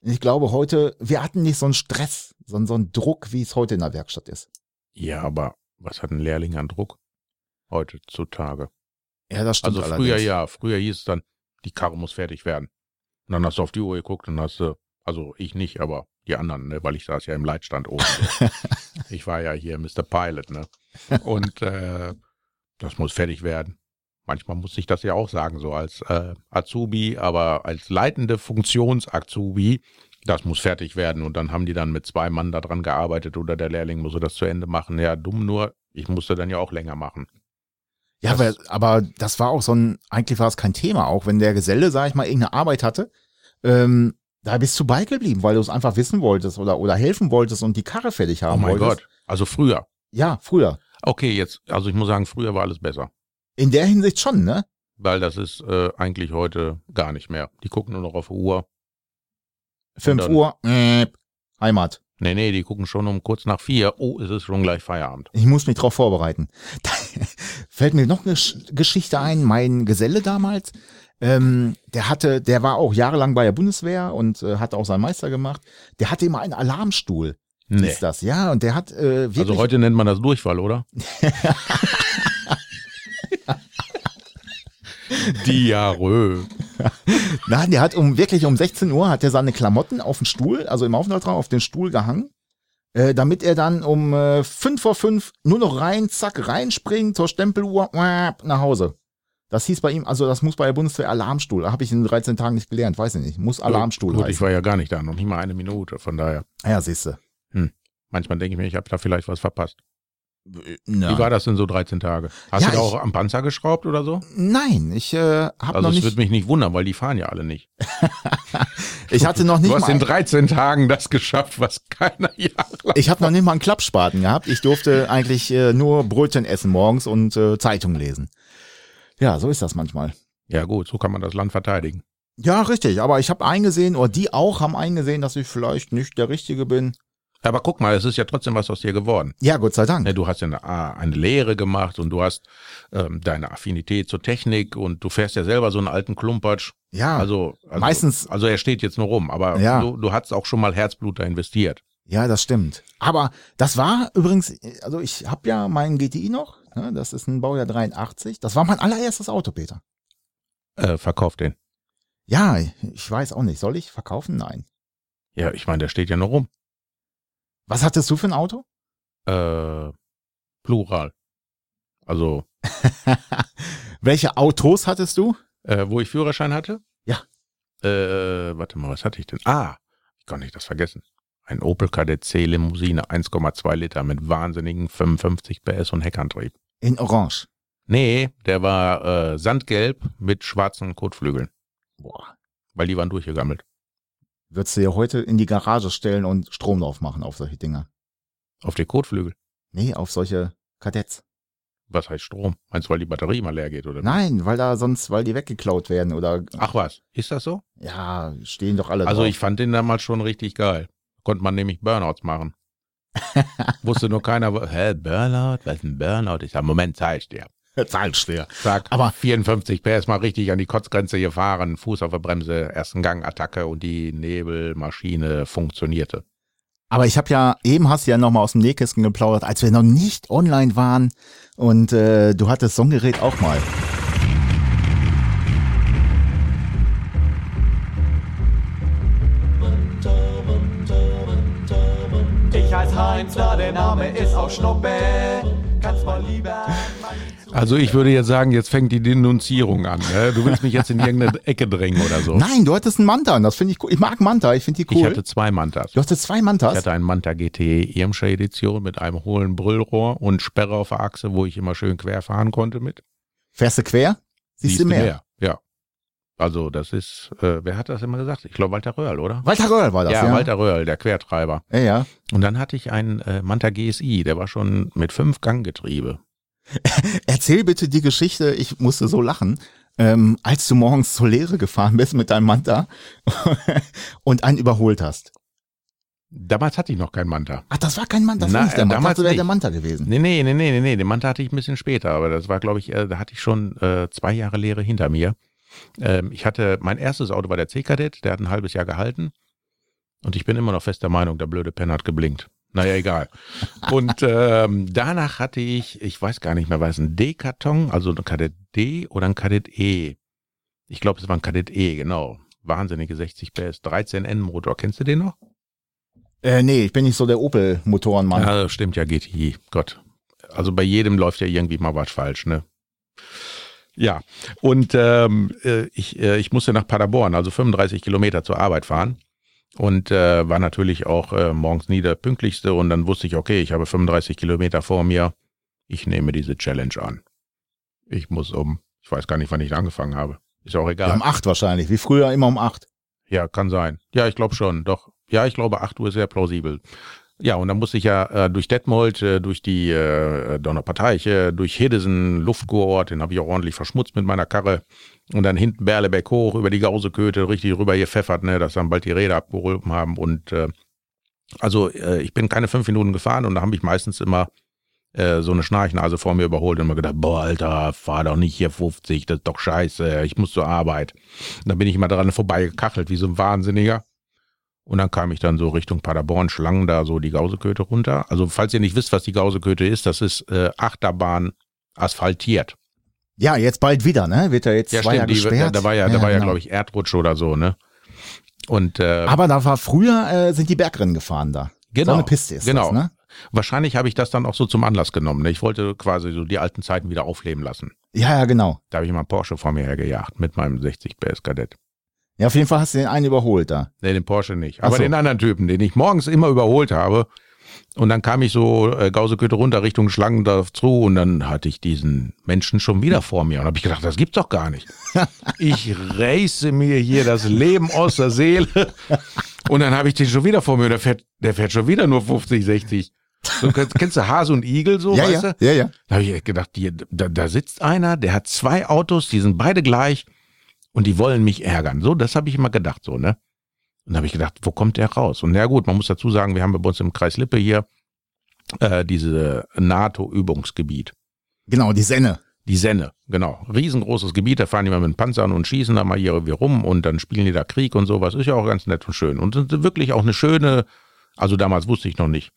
Ich glaube heute, wir hatten nicht so einen Stress, so, einen- so einen Druck, wie es heute in der Werkstatt ist. Ja, aber was hat ein Lehrling an Druck heutzutage? Ja, das stimmt Also früher allerdings. ja, früher hieß es dann, die Karre muss fertig werden. Und dann hast du auf die Uhr geguckt und hast du, also ich nicht, aber die anderen, ne, weil ich saß ja im Leitstand oben. Ich war ja hier Mr. Pilot, ne? Und äh, das muss fertig werden. Manchmal muss ich das ja auch sagen, so als äh, Azubi, aber als leitende Funktions-Azubi, das muss fertig werden. Und dann haben die dann mit zwei Mann daran gearbeitet oder der Lehrling musste das zu Ende machen. Ja, dumm nur, ich musste dann ja auch länger machen. Ja, aber, Das- aber das war auch so ein, eigentlich war es kein Thema, auch wenn der Geselle, sag ich mal, irgendeine Arbeit hatte, ähm, da bist du beigeblieben, weil du es einfach wissen wolltest oder, oder helfen wolltest und die Karre fertig Oh haben mein wolltest. Gott. Also früher. Ja, früher. Okay, jetzt, also ich muss sagen, früher war alles besser. In der Hinsicht schon, ne? Weil das ist äh, eigentlich heute gar nicht mehr. Die gucken nur noch auf die Uhr. Fünf dann- Uhr, äh, Heimat. Nee, nee, die gucken schon um kurz nach vier. Oh, es ist schon gleich Feierabend. Ich muss mich drauf vorbereiten. Da fällt mir noch eine Sch- Geschichte ein. Mein Geselle damals, ähm, der hatte, der war auch jahrelang bei der Bundeswehr und äh, hat auch seinen Meister gemacht. Der hatte immer einen Alarmstuhl. Nee. Ist das, ja? Und der hat äh, wirklich. Also heute nennt man das Durchfall, oder? Diarrhoe. Nein, der hat um wirklich um 16 Uhr hat er seine Klamotten auf den Stuhl, also im Aufenthaltsraum auf den Stuhl gehangen, äh, damit er dann um äh, 5 vor 5 nur noch rein, zack, reinspringt zur Stempeluhr, nach Hause. Das hieß bei ihm, also das muss bei der Bundeswehr Alarmstuhl. Habe ich in 13 Tagen nicht gelernt, weiß ich nicht. Muss Alarmstuhl Gut, ich heißen. war ja gar nicht da, noch nicht mal eine Minute. Von daher, Ja, siehste. manchmal denke ich mir, ich habe da vielleicht was verpasst. Ja. Wie war das denn so 13 Tage? Hast Ja, du da ich- auch am Panzer geschraubt oder so? Nein, ich äh, habe Also noch es nicht. würde mich nicht wundern, weil die fahren ja alle nicht. Ich hatte noch nicht Du hast mal. in 13 Tagen das geschafft, was keiner jahrelang. Ich habe noch nicht mal einen Klappspaten gehabt. Ich durfte eigentlich äh, nur Brötchen essen morgens und äh, Zeitung lesen. Ja, so ist das manchmal. Ja gut, so kann man das Land verteidigen. Ja, richtig. Aber ich habe eingesehen, oder die auch haben eingesehen, dass ich vielleicht nicht der Richtige bin. Aber guck mal, es ist ja trotzdem was aus dir geworden. Ja, Gott sei Dank. Ne, du hast ja eine, ah, eine Lehre gemacht und du hast ähm, deine Affinität zur Technik und du fährst ja selber so einen alten Klumpatsch. Ja, Also, also Meistens- Also er steht jetzt nur rum, aber Ja. du, du hast auch schon mal Herzblut da investiert. Ja, das stimmt. Aber das war übrigens, also ich habe ja meinen GTI noch. Ne, das ist ein Baujahr 83. Das war mein allererstes Auto, Peter. Äh, verkauf den. Ja, ich weiß auch nicht. Soll ich verkaufen? Nein. Ja, ich meine, der steht ja nur rum. Was hattest du für ein Auto? Äh, Plural. Also, Welche Autos hattest du? äh, wo ich Führerschein hatte? Ja. Äh, warte mal, was hatte ich denn? Ah, ich kann nicht das vergessen. Ein Opel Kadett C Limousine, 1,2 Liter mit wahnsinnigen 55 PS und Heckantrieb. In Orange. Nee, der war äh, sandgelb mit schwarzen Kotflügeln, Boah. weil die waren durchgegammelt. Würdest du ja heute in die Garage stellen und Strom drauf machen auf solche Dinger? Auf die Kotflügel. Nee, auf solche Kadetts. Was heißt Strom? Meinst du, weil die Batterie mal leer geht oder? Nein, weil da sonst, weil die weggeklaut werden oder Ach was, ist das so? ja, stehen doch alle Also drauf. ich fand den damals schon richtig geil. Konnte man nämlich Burnouts machen. Wusste nur keiner, wo- hä, Burnout? Was ist ein Burnout? Ich sag, Moment, zeig ich dir. Zahlt schwer. Zack, Aber- 54 PS mal richtig an die Kotzgrenze gefahren, Fuß auf der Bremse, ersten Gang, Attacke und die Nebelmaschine funktionierte. Aber ich habe ja, eben hast du ja nochmal aus dem Nähkästchen geplaudert, als wir noch nicht online waren und äh, du hattest so ein Gerät auch mal. Heinz, da der Name ist auch Schnuppe. Kannst mal lieber. Also ich würde jetzt sagen, jetzt fängt die Denunzierung an. Ne? Du willst mich jetzt in irgendeine Ecke drängen oder so. Nein, du hattest einen Manta und das finde ich cool. Ich mag Manta, ich finde die cool. Ich hatte zwei Mantas. du hattest zwei Mantas? Ich hatte einen Manta GT Irmscher Edition mit einem hohlen Brüllrohr und Sperre auf der Achse, wo ich immer schön quer fahren konnte mit. Fährst du quer? Siehst, du mehr. Ja. Also das ist, äh, wer hat das immer gesagt? Ich glaube Walter Röhrl, oder? Walter Röhrl war das, ja. ja, Walter Röhrl, der Quertreiber. Ja, ja. Und dann hatte ich einen äh, Manta GSI, der war schon mit fünf Ganggetriebe. Erzähl bitte die Geschichte, ich musste so lachen, ähm, als du morgens zur Lehre gefahren bist mit deinem Manta und einen überholt hast. Damals hatte ich noch keinen Manta. Ach, das war kein Manta, das Na, war nicht der Manta, das wäre der Manta gewesen. Nee, nee, nee, nee, nee, nee, den Manta hatte ich ein bisschen später, aber das war, glaube ich, äh, da hatte ich schon äh, zwei Jahre Lehre hinter mir. Ähm, ich hatte, mein erstes Auto war der C-Kadett, der hat ein halbes Jahr gehalten. Und ich bin immer noch fester Meinung, der blöde Penn hat geblinkt. Naja, egal. Und ähm, danach hatte ich, ich weiß gar nicht mehr, war es ein D-Karton, also ein Kadett D oder ein Kadett E? Ich glaube, es war ein Kadett E, genau. Wahnsinnige 60 PS, 13N-Motor. Kennst du den noch? Äh, nee, ich bin nicht so der Opel-Motorenmann. Ja, stimmt ja, GTI. Gott. Also bei jedem läuft ja irgendwie mal was falsch, ne? Ja, und ähm, äh, ich, äh, ich musste nach Paderborn, also 35 Kilometer zur Arbeit fahren. Und äh, war natürlich auch äh, morgens nie der pünktlichste. Und dann wusste ich, okay, ich habe 35 Kilometer vor mir. Ich nehme diese Challenge an. Ich muss um, ich weiß gar nicht, wann ich angefangen habe. Ist auch Ja, egal. um acht wahrscheinlich, wie früher immer um acht. Ja, kann sein. Ja, ich glaube schon, doch. Ja, ich glaube, 8 Uhr ist sehr plausibel. Ja, und dann musste ich ja äh, durch Detmold, äh, durch die äh, Donnerparteiche, durch Hildesen, Luftkurort, den habe ich auch ordentlich verschmutzt mit meiner Karre. Und dann hinten Berlebeck hoch, über die Gauseköte, richtig rüber gepfeffert, ne, dass dann bald die Räder abgehoben haben. Und äh, also äh, ich bin keine fünf Minuten gefahren und da habe ich meistens immer äh, so eine Schnarchnase vor mir überholt und mir gedacht, boah, Alter, fahr doch nicht hier 50, das ist doch scheiße, ich muss zur Arbeit. Und dann bin ich immer dran vorbeigekachelt, wie so ein Wahnsinniger. Und dann kam ich dann so Richtung Paderborn, Schlangen da so die Gauseköte runter. Also falls ihr nicht wisst, was die Gauseköte ist, das ist äh, Achterbahn asphaltiert. Ja, jetzt bald wieder, ne? Wird ja jetzt Ja, zwei Jahre stimmt, die, da, gesperrt. war ja, da war ja, genau. glaube ich, Erdrutsch oder so, ne? Und äh, Aber da war früher, äh, sind die Bergrennen gefahren da. Genau. So eine Piste ist Genau. das, ne? wahrscheinlich habe ich das dann auch so zum Anlass genommen. Ne? Ich wollte quasi so die alten Zeiten wieder aufleben lassen. Ja, ja, genau. Da habe ich mal einen Porsche vor mir hergejagt mit meinem 60 PS Kadett. Ja, auf jeden Fall hast du den einen überholt da. Nee, den Porsche nicht. Aber so. den anderen Typen, den ich morgens immer überholt habe. Und dann kam ich so äh, Gausekütte runter Richtung Schlangendorf zu und dann hatte ich diesen Menschen schon wieder vor mir. Und habe ich gedacht, das gibt's doch gar nicht. Ich race mir hier das Leben aus der Seele. Und dann habe ich den schon wieder vor mir. Der fährt, der fährt schon wieder nur 50, 60. So, kennst, du Hase und Igel so, ja, weißt ja, du? ja, ja. Da habe ich gedacht, die, da, da sitzt einer, der hat zwei Autos, die sind beide gleich und die wollen mich ärgern. So, das habe ich immer gedacht, so, ne? Und da habe ich gedacht, wo kommt der raus? Und na gut, man muss dazu sagen, wir haben bei uns im Kreis Lippe hier äh, diese NATO-Übungsgebiet. Genau, die Senne. Die Senne, genau. Riesengroßes Gebiet, da fahren die mal mit Panzern und schießen da mal hier irgendwie rum und dann spielen die da Krieg und sowas. Ist ja auch ganz nett und schön. Und ist wirklich auch eine schöne, also damals wusste ich noch nicht,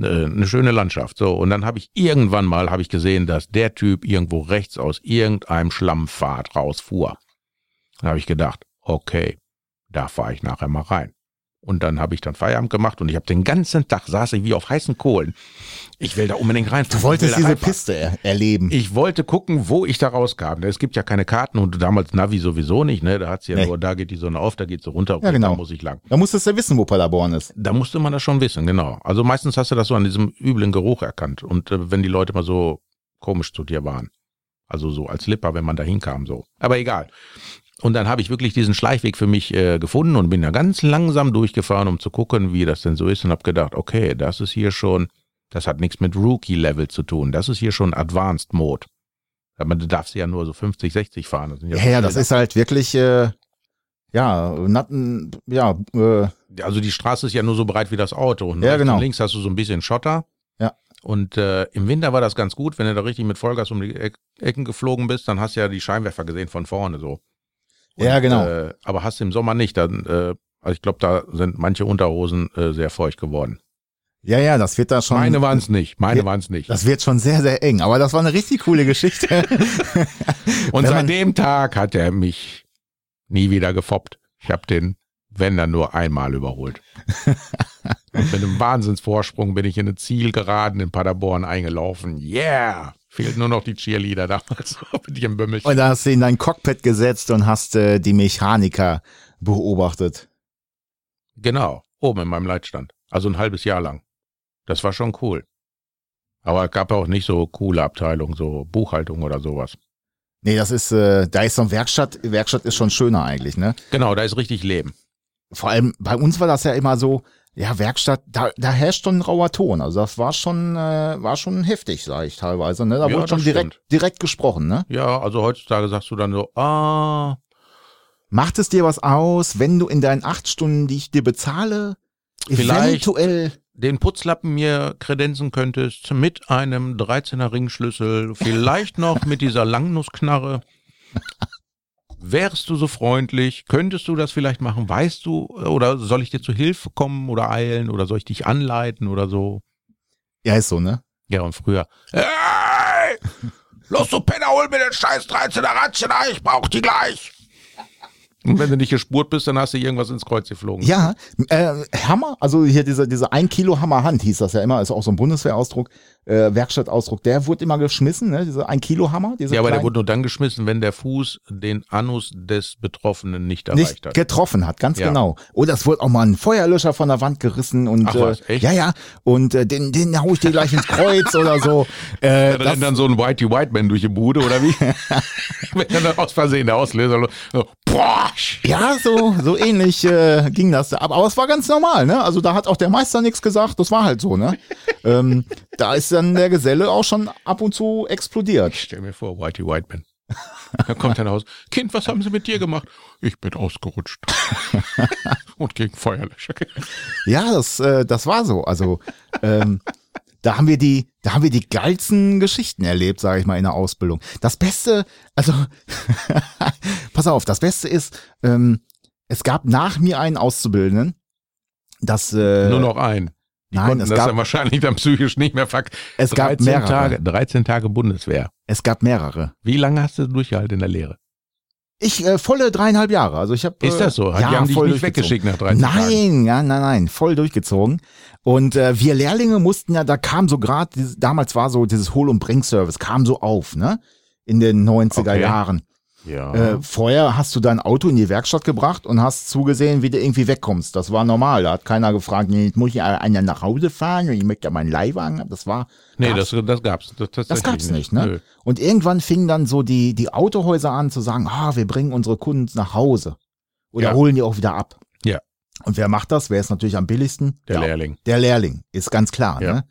äh, eine schöne Landschaft. So, und dann habe ich irgendwann mal, habe ich gesehen, dass der Typ irgendwo rechts aus irgendeinem Schlammpfad rausfuhr. Da habe ich gedacht, okay, da fahre ich nachher mal rein. Und dann habe ich dann Feierabend gemacht und ich habe den ganzen Tag saß ich wie auf heißen Kohlen. Ich will da unbedingt reinfahren. Du wolltest diese reinfahren. Piste er erleben. Ich wollte gucken, wo ich da rauskam. Es gibt ja keine Karten und damals Navi sowieso nicht, ne? Da hat's ja Nee. nur, da geht die Sonne auf, da geht sie runter, Ja, genau. da muss ich lang. da musstest du ja wissen, wo Paderborn ist. Da musste man das schon wissen, genau. Also meistens hast du das so an diesem üblen Geruch erkannt. Und äh, wenn die Leute mal so komisch zu dir waren. Also so als Lipper, wenn man da hinkam, so. Aber egal. Und dann habe ich wirklich diesen Schleichweg für mich äh, gefunden und bin da ganz langsam durchgefahren, um zu gucken, wie das denn so ist und habe gedacht, okay, das ist hier schon, das hat nichts mit Rookie-Level zu tun. Das ist hier schon Advanced Mode. Aber du darfst ja nur so 50, 60 fahren. Das Ja, ja, das ist halt wirklich, äh, ja, natten, ja, äh, Also die Straße ist ja nur so breit wie das Auto. Und Ja, rechts genau. Links hast du so ein bisschen Schotter. Ja. Und äh, im Winter war das ganz gut, wenn du da richtig mit Vollgas um die Eck Ecken geflogen bist, dann hast du ja die Scheinwerfer gesehen von vorne so. Und, Ja, genau. Äh, aber hast du im Sommer nicht. Dann, äh, also ich glaube, da sind manche Unterhosen äh, sehr feucht geworden. ja, ja, das wird da schon. Meine waren es nicht. Meine waren es nicht. Das wird schon sehr, sehr eng. Aber das war eine richtig coole Geschichte. Und seit dem Tag hat er mich nie wieder gefoppt. Ich habe den, wenn dann nur einmal überholt. Und mit einem Wahnsinnsvorsprung bin ich in eine Zielgeraden in Paderborn eingelaufen. Yeah! Fehlt nur noch die Cheerleader damals mit ihrem Bümmelchen. Und da hast du in dein Cockpit gesetzt und hast äh, die Mechaniker beobachtet. Genau, oben in meinem Leitstand. Also ein halbes Jahr lang. Das war schon cool. Aber es gab auch nicht so coole Abteilungen, so Buchhaltung oder sowas. Nee, das ist, äh, da ist so ein Werkstatt, Werkstatt ist schon schöner eigentlich, ne? Genau, da ist richtig Leben. Vor allem bei uns war das ja immer so, ja, Werkstatt, da, da herrscht schon ein rauer Ton. Also das war schon, äh, war schon heftig, sag ich teilweise. Ne? Da Ja, wurde schon direkt, stimmt. direkt gesprochen, ne? Ja, also heutzutage sagst du dann so, ah, Macht es dir was aus, wenn du in deinen acht Stunden, die ich dir bezahle, Vielleicht. eventuell den Putzlappen mir kredenzen könntest mit einem 13er Ringschlüssel, vielleicht noch mit dieser Langnussknarre. Wärst du so freundlich? Könntest du das vielleicht machen? Weißt du, oder soll ich dir zu Hilfe kommen oder eilen oder soll ich dich anleiten oder so? Ja, ist so, ne? Ja, und früher. Hey! Los, du Penner, hol mir den scheiß 13er Ratschen, ah, ich brauch die gleich. Und wenn du nicht gespurt bist, dann hast du irgendwas ins Kreuz geflogen. Ja, äh, Hammer, also hier diese, diese ein Kilo Hammer Hand hieß das ja immer, ist auch so ein Bundeswehrausdruck, äh, Werkstattausdruck, der wurde immer geschmissen, ne? Diese ein Kilo Hammer, Ja, aber der kleinen- wurde nur dann geschmissen, wenn der Fuß den Anus des Betroffenen nicht erreicht nicht hat. getroffen hat, ganz Ja. genau. Oder es wurde auch mal ein Feuerlöscher von der Wand gerissen und Ach was, äh, echt? ja, ja, und äh, den, den hau ich dir gleich ins Kreuz oder so. Äh, Ja, dann das, rennt dann so ein Whitey White Man durch die Bude oder wie? wenn dann aus Versehen der Auslöser so, boah, ja, so, so ähnlich äh, ging das. Aber, aber es war ganz normal, ne? Also da hat auch der Meister nichts gesagt, das war halt so, ne? ähm, da ist dann der Geselle auch schon ab und zu explodiert. Ich stell mir vor, Whitey White Man. Dann kommt er nach Hause. Kind, was haben sie mit dir gemacht? Ich bin ausgerutscht. Und gegen Feuerlöscher. Ja, das, äh, das war so. Also ähm, da haben wir die, da haben wir die geilsten Geschichten erlebt, sage ich mal, in der Ausbildung. Das Beste, also pass auf, das Beste ist, ähm, es gab nach mir einen Auszubildenden, das äh, Nur noch ein. Die nein, es das gab- dann wahrscheinlich dann psychisch nicht mehr verk. es gab 13 mehrere. Tage, 13 Tage Bundeswehr. Es gab mehrere. Wie lange hast du durchgehalten in der Lehre? Ich äh, volle dreieinhalb Jahre. Also ich habe. Ist das so? Ja, die haben dich voll nicht durchgezogen. weggeschickt nach 13 Nein, ja, nein, nein, voll durchgezogen. Und äh, wir Lehrlinge mussten ja, da kam so gerade, damals war so dieses Hol- und Bring-Service, kam so auf, ne? In den 90er Okay. Jahren. Ja. Äh, vorher hast du dein Auto in die Werkstatt gebracht und hast zugesehen, wie du irgendwie wegkommst. Das war normal. Da hat keiner gefragt, nee, jetzt muss ich einer nach Hause fahren und ich möchte ja meinen Leihwagen haben. Das war. nee, gab's- das, das gab's. Das, das gab's nicht, ne? Nö. Und irgendwann fingen dann so die, die Autohäuser an zu sagen, ah, wir bringen unsere Kunden nach Hause. Oder Ja. holen die auch wieder ab. Ja. Und wer macht das? Wer ist natürlich am billigsten? Der Lehrling. Der Lehrling, ist ganz klar. Ja. Ne?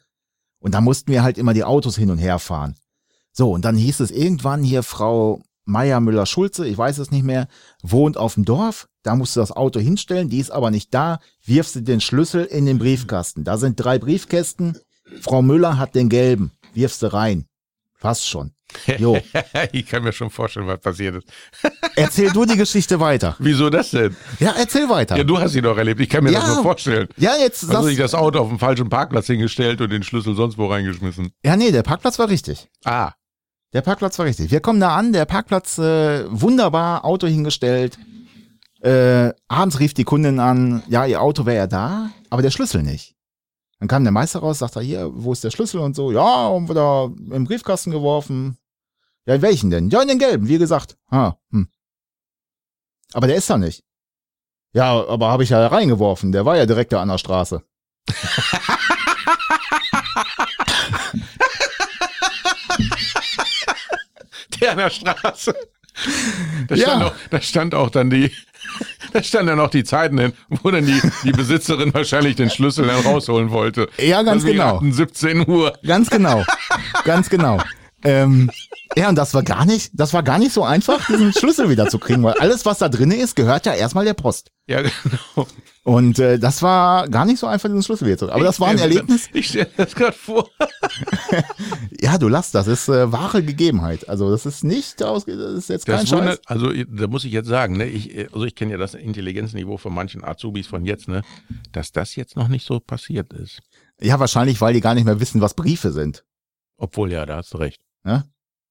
Und da mussten wir halt immer die Autos hin und her fahren. So, und dann hieß es irgendwann hier, Frau Meier Müller-Schulze, ich weiß es nicht mehr, wohnt auf dem Dorf, da musst du das Auto hinstellen, die ist aber nicht da, wirfst du den Schlüssel in den Briefkasten. Da sind drei Briefkästen, Frau Müller hat den gelben, wirfst du rein. Fast schon. Jo, ich kann mir schon vorstellen, was passiert ist. erzähl du die Geschichte weiter. Wieso das denn? Ja, erzähl weiter. Ja, du hast sie doch erlebt. Ich kann mir das Ja. nur vorstellen. Ja, jetzt Also das, ich das Auto auf dem falschen Parkplatz hingestellt und den Schlüssel sonst wo reingeschmissen. Ja, nee, der Parkplatz war richtig. Ah, Der Parkplatz war richtig. Wir kommen da an, der Parkplatz äh, wunderbar, Auto hingestellt. Äh, abends rief die Kundin an, ja, ihr Auto wäre ja da, aber der Schlüssel nicht. Dann kam der Meister raus, sagt er, hier, wo ist der Schlüssel und so, ja, haben wir da im Briefkasten geworfen. Ja, in welchen denn? Ja, in den gelben, wie gesagt. Ah, hm. Aber der ist da nicht. Ja, aber habe ich ja reingeworfen, der war ja direkt da an der Straße. der Straße. Da Ja. stand, auch, da stand auch dann die, da stand dann auch die Zeiten hin, wo dann die, die Besitzerin wahrscheinlich den Schlüssel dann rausholen wollte. Ja, ganz genau. hatten 17 Uhr. Ganz genau. Ganz genau. Ähm, ja, und das war gar nicht, das war gar nicht so einfach, diesen Schlüssel wieder zu kriegen, weil alles, was da drin ist, gehört ja erstmal der Post. Ja, genau. Und äh, das war gar nicht so einfach, diesen Schlüssel wieder zu kriegen. Aber das war ein Erlebnis. Ich stelle das gerade vor. Ja, du lass, das ist äh, wahre Gegebenheit. Also das ist nicht das ist jetzt kein Das Scheiß. wundert, also da muss ich jetzt sagen, ne, ich, also ich kenne ja das Intelligenzniveau von manchen Azubis von jetzt, ne, dass das jetzt noch nicht so passiert ist. Ja, wahrscheinlich, weil die gar nicht mehr wissen, was Briefe sind. Obwohl, ja, da hast du recht. Ne?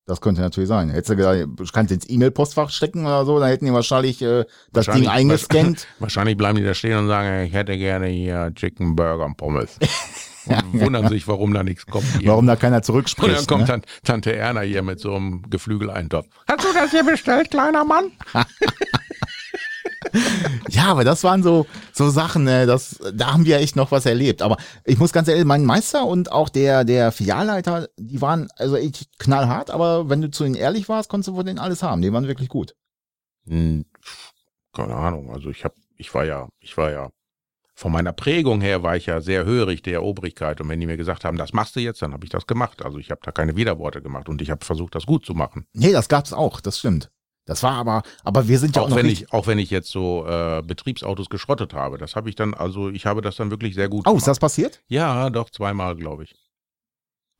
Das könnte natürlich sein. Hättest du gesagt, du kannst ins E-Mail-Postfach stecken oder so, dann hätten die wahrscheinlich äh, das Ding Wahrscheinlich- eingescannt. Wahrscheinlich bleiben die da stehen und sagen, ich hätte gerne hier Chicken Burger und Pommes. und wundern sich, warum da nichts kommt. hier. Warum da keiner und zurückspricht. dann kommt ne? Tante Erna hier mit so einem Geflügeleintopf. Hast du das hier bestellt, kleiner Mann? Ja, aber das waren so, so Sachen, ne, das, da haben wir echt noch was erlebt. Aber ich muss ganz ehrlich, mein Meister und auch der, der Filialleiter, die waren also echt knallhart, aber wenn du zu ihnen ehrlich warst, konntest du von denen alles haben. Die waren wirklich gut. Hm, keine Ahnung. Also ich habe, ich war ja, ich war ja von meiner Prägung her war ich ja sehr hörig der Obrigkeit und wenn die mir gesagt haben, das machst du jetzt, dann habe ich das gemacht. Also ich habe da keine Widerworte gemacht und ich habe versucht, das gut zu machen. Nee, das gab's auch, das stimmt. Das war aber, aber wir sind ja auch, Auch wenn ich, auch wenn ich jetzt so äh, Betriebsautos geschrottet habe, das habe ich dann, also ich habe das dann wirklich sehr gut Oh, ist gemacht. das passiert? Ja, doch zweimal, glaube ich.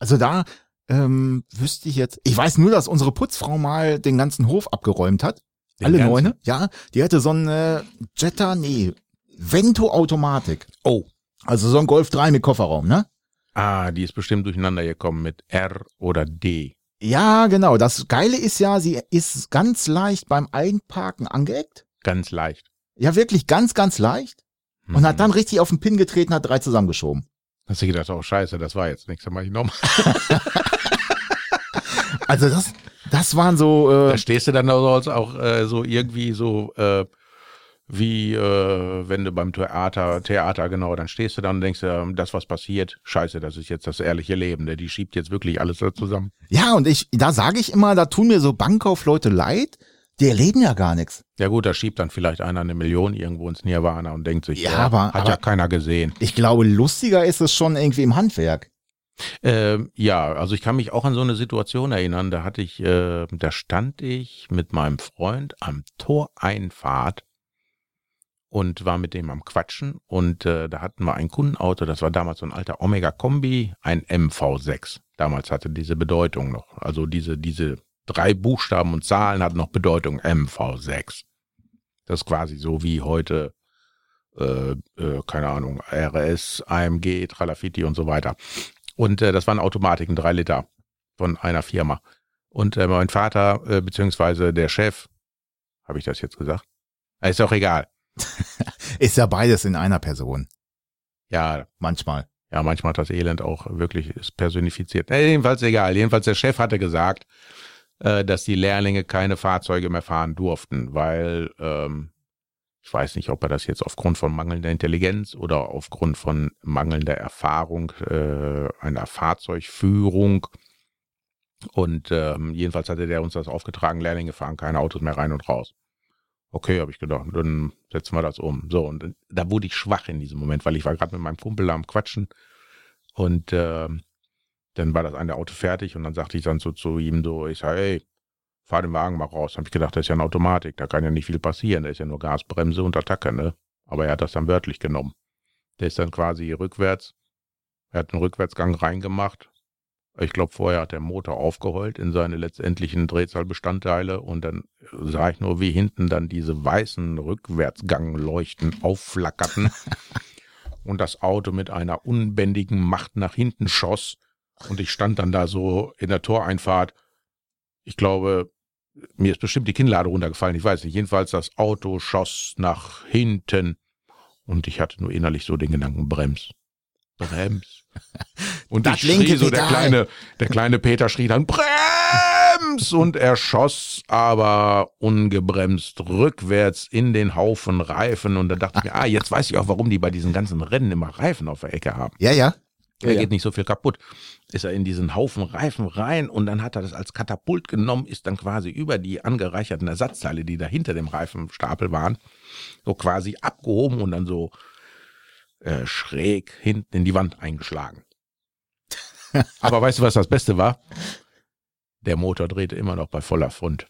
Also da ähm, wüsste ich jetzt, ich weiß nur, dass unsere Putzfrau mal den ganzen Hof abgeräumt hat. Den Alle ganzen? Neune, ja. Die hatte so eine Jetta, nee, Vento-Automatik. Oh, Also so ein Golf 3 mit Kofferraum, ne? ah, die ist bestimmt durcheinander gekommen mit R oder D. Ja, genau. Das Geile ist ja, sie ist ganz leicht beim Einparken angeeckt. Ganz leicht. Ja, wirklich ganz, ganz leicht. Und Mhm. hat dann richtig auf den Pin getreten, hat drei zusammengeschoben. Hast du gedacht, oh scheiße, das war jetzt nichts, dann mach ich nochmal. Also das, das waren so, äh, Da stehst du dann also auch äh, so irgendwie so äh, wie äh, wenn du beim Theater, Theater genau, dann stehst du dann und denkst, äh, das was passiert, scheiße, das ist jetzt das ehrliche Leben, der die schiebt jetzt wirklich alles da zusammen. ja, und ich, da sage ich immer, da tun mir so Bankkaufleute leid, die erleben ja gar nichts. Ja gut, da schiebt dann vielleicht einer eine Million irgendwo ins Nirvana und denkt sich, Ja, ja, aber- hat aber- ja keiner gesehen. Ich glaube, lustiger ist es schon irgendwie im Handwerk. Ähm, ja, also ich kann mich auch an so eine Situation erinnern, da hatte ich, äh, da stand ich mit meinem Freund am Toreinfahrt und war mit dem am Quatschen und äh, da hatten wir ein Kundenauto, das war damals so ein alter Omega Kombi, ein MV6. Damals hatte diese Bedeutung noch, also diese, diese drei Buchstaben und Zahlen hatten noch Bedeutung MV6. Das ist quasi so wie heute, äh, äh, keine Ahnung, RS, AMG, Tralafiti und so weiter. Und äh, das waren Automatiken, drei Liter von einer Firma. Und äh, mein Vater, äh, beziehungsweise der Chef, habe ich das jetzt gesagt? Ist auch egal. Ist ja beides in einer Person. Ja, Manchmal. ja, manchmal hat das Elend auch wirklich personifiziert. Äh, jedenfalls egal. Jedenfalls der Chef hatte gesagt, äh, dass die Lehrlinge keine Fahrzeuge mehr fahren durften, weil ähm, ich weiß nicht, ob er das jetzt aufgrund von mangelnder Intelligenz oder aufgrund von mangelnder Erfahrung äh, einer Fahrzeugführung und ähm, jedenfalls hatte der uns das aufgetragen, Lehrlinge fahren keine Autos mehr rein und raus. Okay, habe ich gedacht, dann setzen wir das um. So, und da wurde ich schwach in diesem Moment, weil ich war gerade mit meinem Kumpel da am Quatschen und ähm, dann war das eine Auto fertig und dann sagte ich dann so zu ihm so, ich sage, ey, fahr den Wagen mal raus. Habe ich gedacht, das ist ja eine Automatik, da kann ja nicht viel passieren, da ist ja nur Gas, Bremse und Attacke, ne? Aber er hat das dann wörtlich genommen. Der ist dann quasi rückwärts, er hat einen Rückwärtsgang reingemacht. Ich glaube, vorher hat der Motor aufgeheult in seine letztendlichen Drehzahlbestandteile und dann sah ich nur, wie hinten dann diese weißen Rückwärtsgangleuchten aufflackerten und das Auto mit einer unbändigen Macht nach hinten schoss und ich stand dann da so in der Toreinfahrt. Ich glaube, mir ist bestimmt die Kinnlade runtergefallen, ich weiß nicht. Jedenfalls das Auto schoss nach hinten und ich hatte nur innerlich so den Gedanken, brems, brems. Und Das ich linke schrie so, der Pedal. kleine, der kleine Peter schrie dann, brems! Und er schoss aber ungebremst rückwärts in den Haufen Reifen und da dachte ich mir, ah, jetzt weiß ich auch, warum die bei diesen ganzen Rennen immer Reifen auf der Ecke haben. Ja, ja. Ja, ja. geht nicht so viel kaputt. Ist er in diesen Haufen Reifen rein und dann hat er das als Katapult genommen, ist dann quasi über die angereicherten Ersatzteile, die da hinter dem Reifenstapel waren, so quasi abgehoben und dann so äh, schräg hinten in die Wand eingeschlagen. Aber weißt du, was das Beste war? Der Motor drehte immer noch bei voller Front.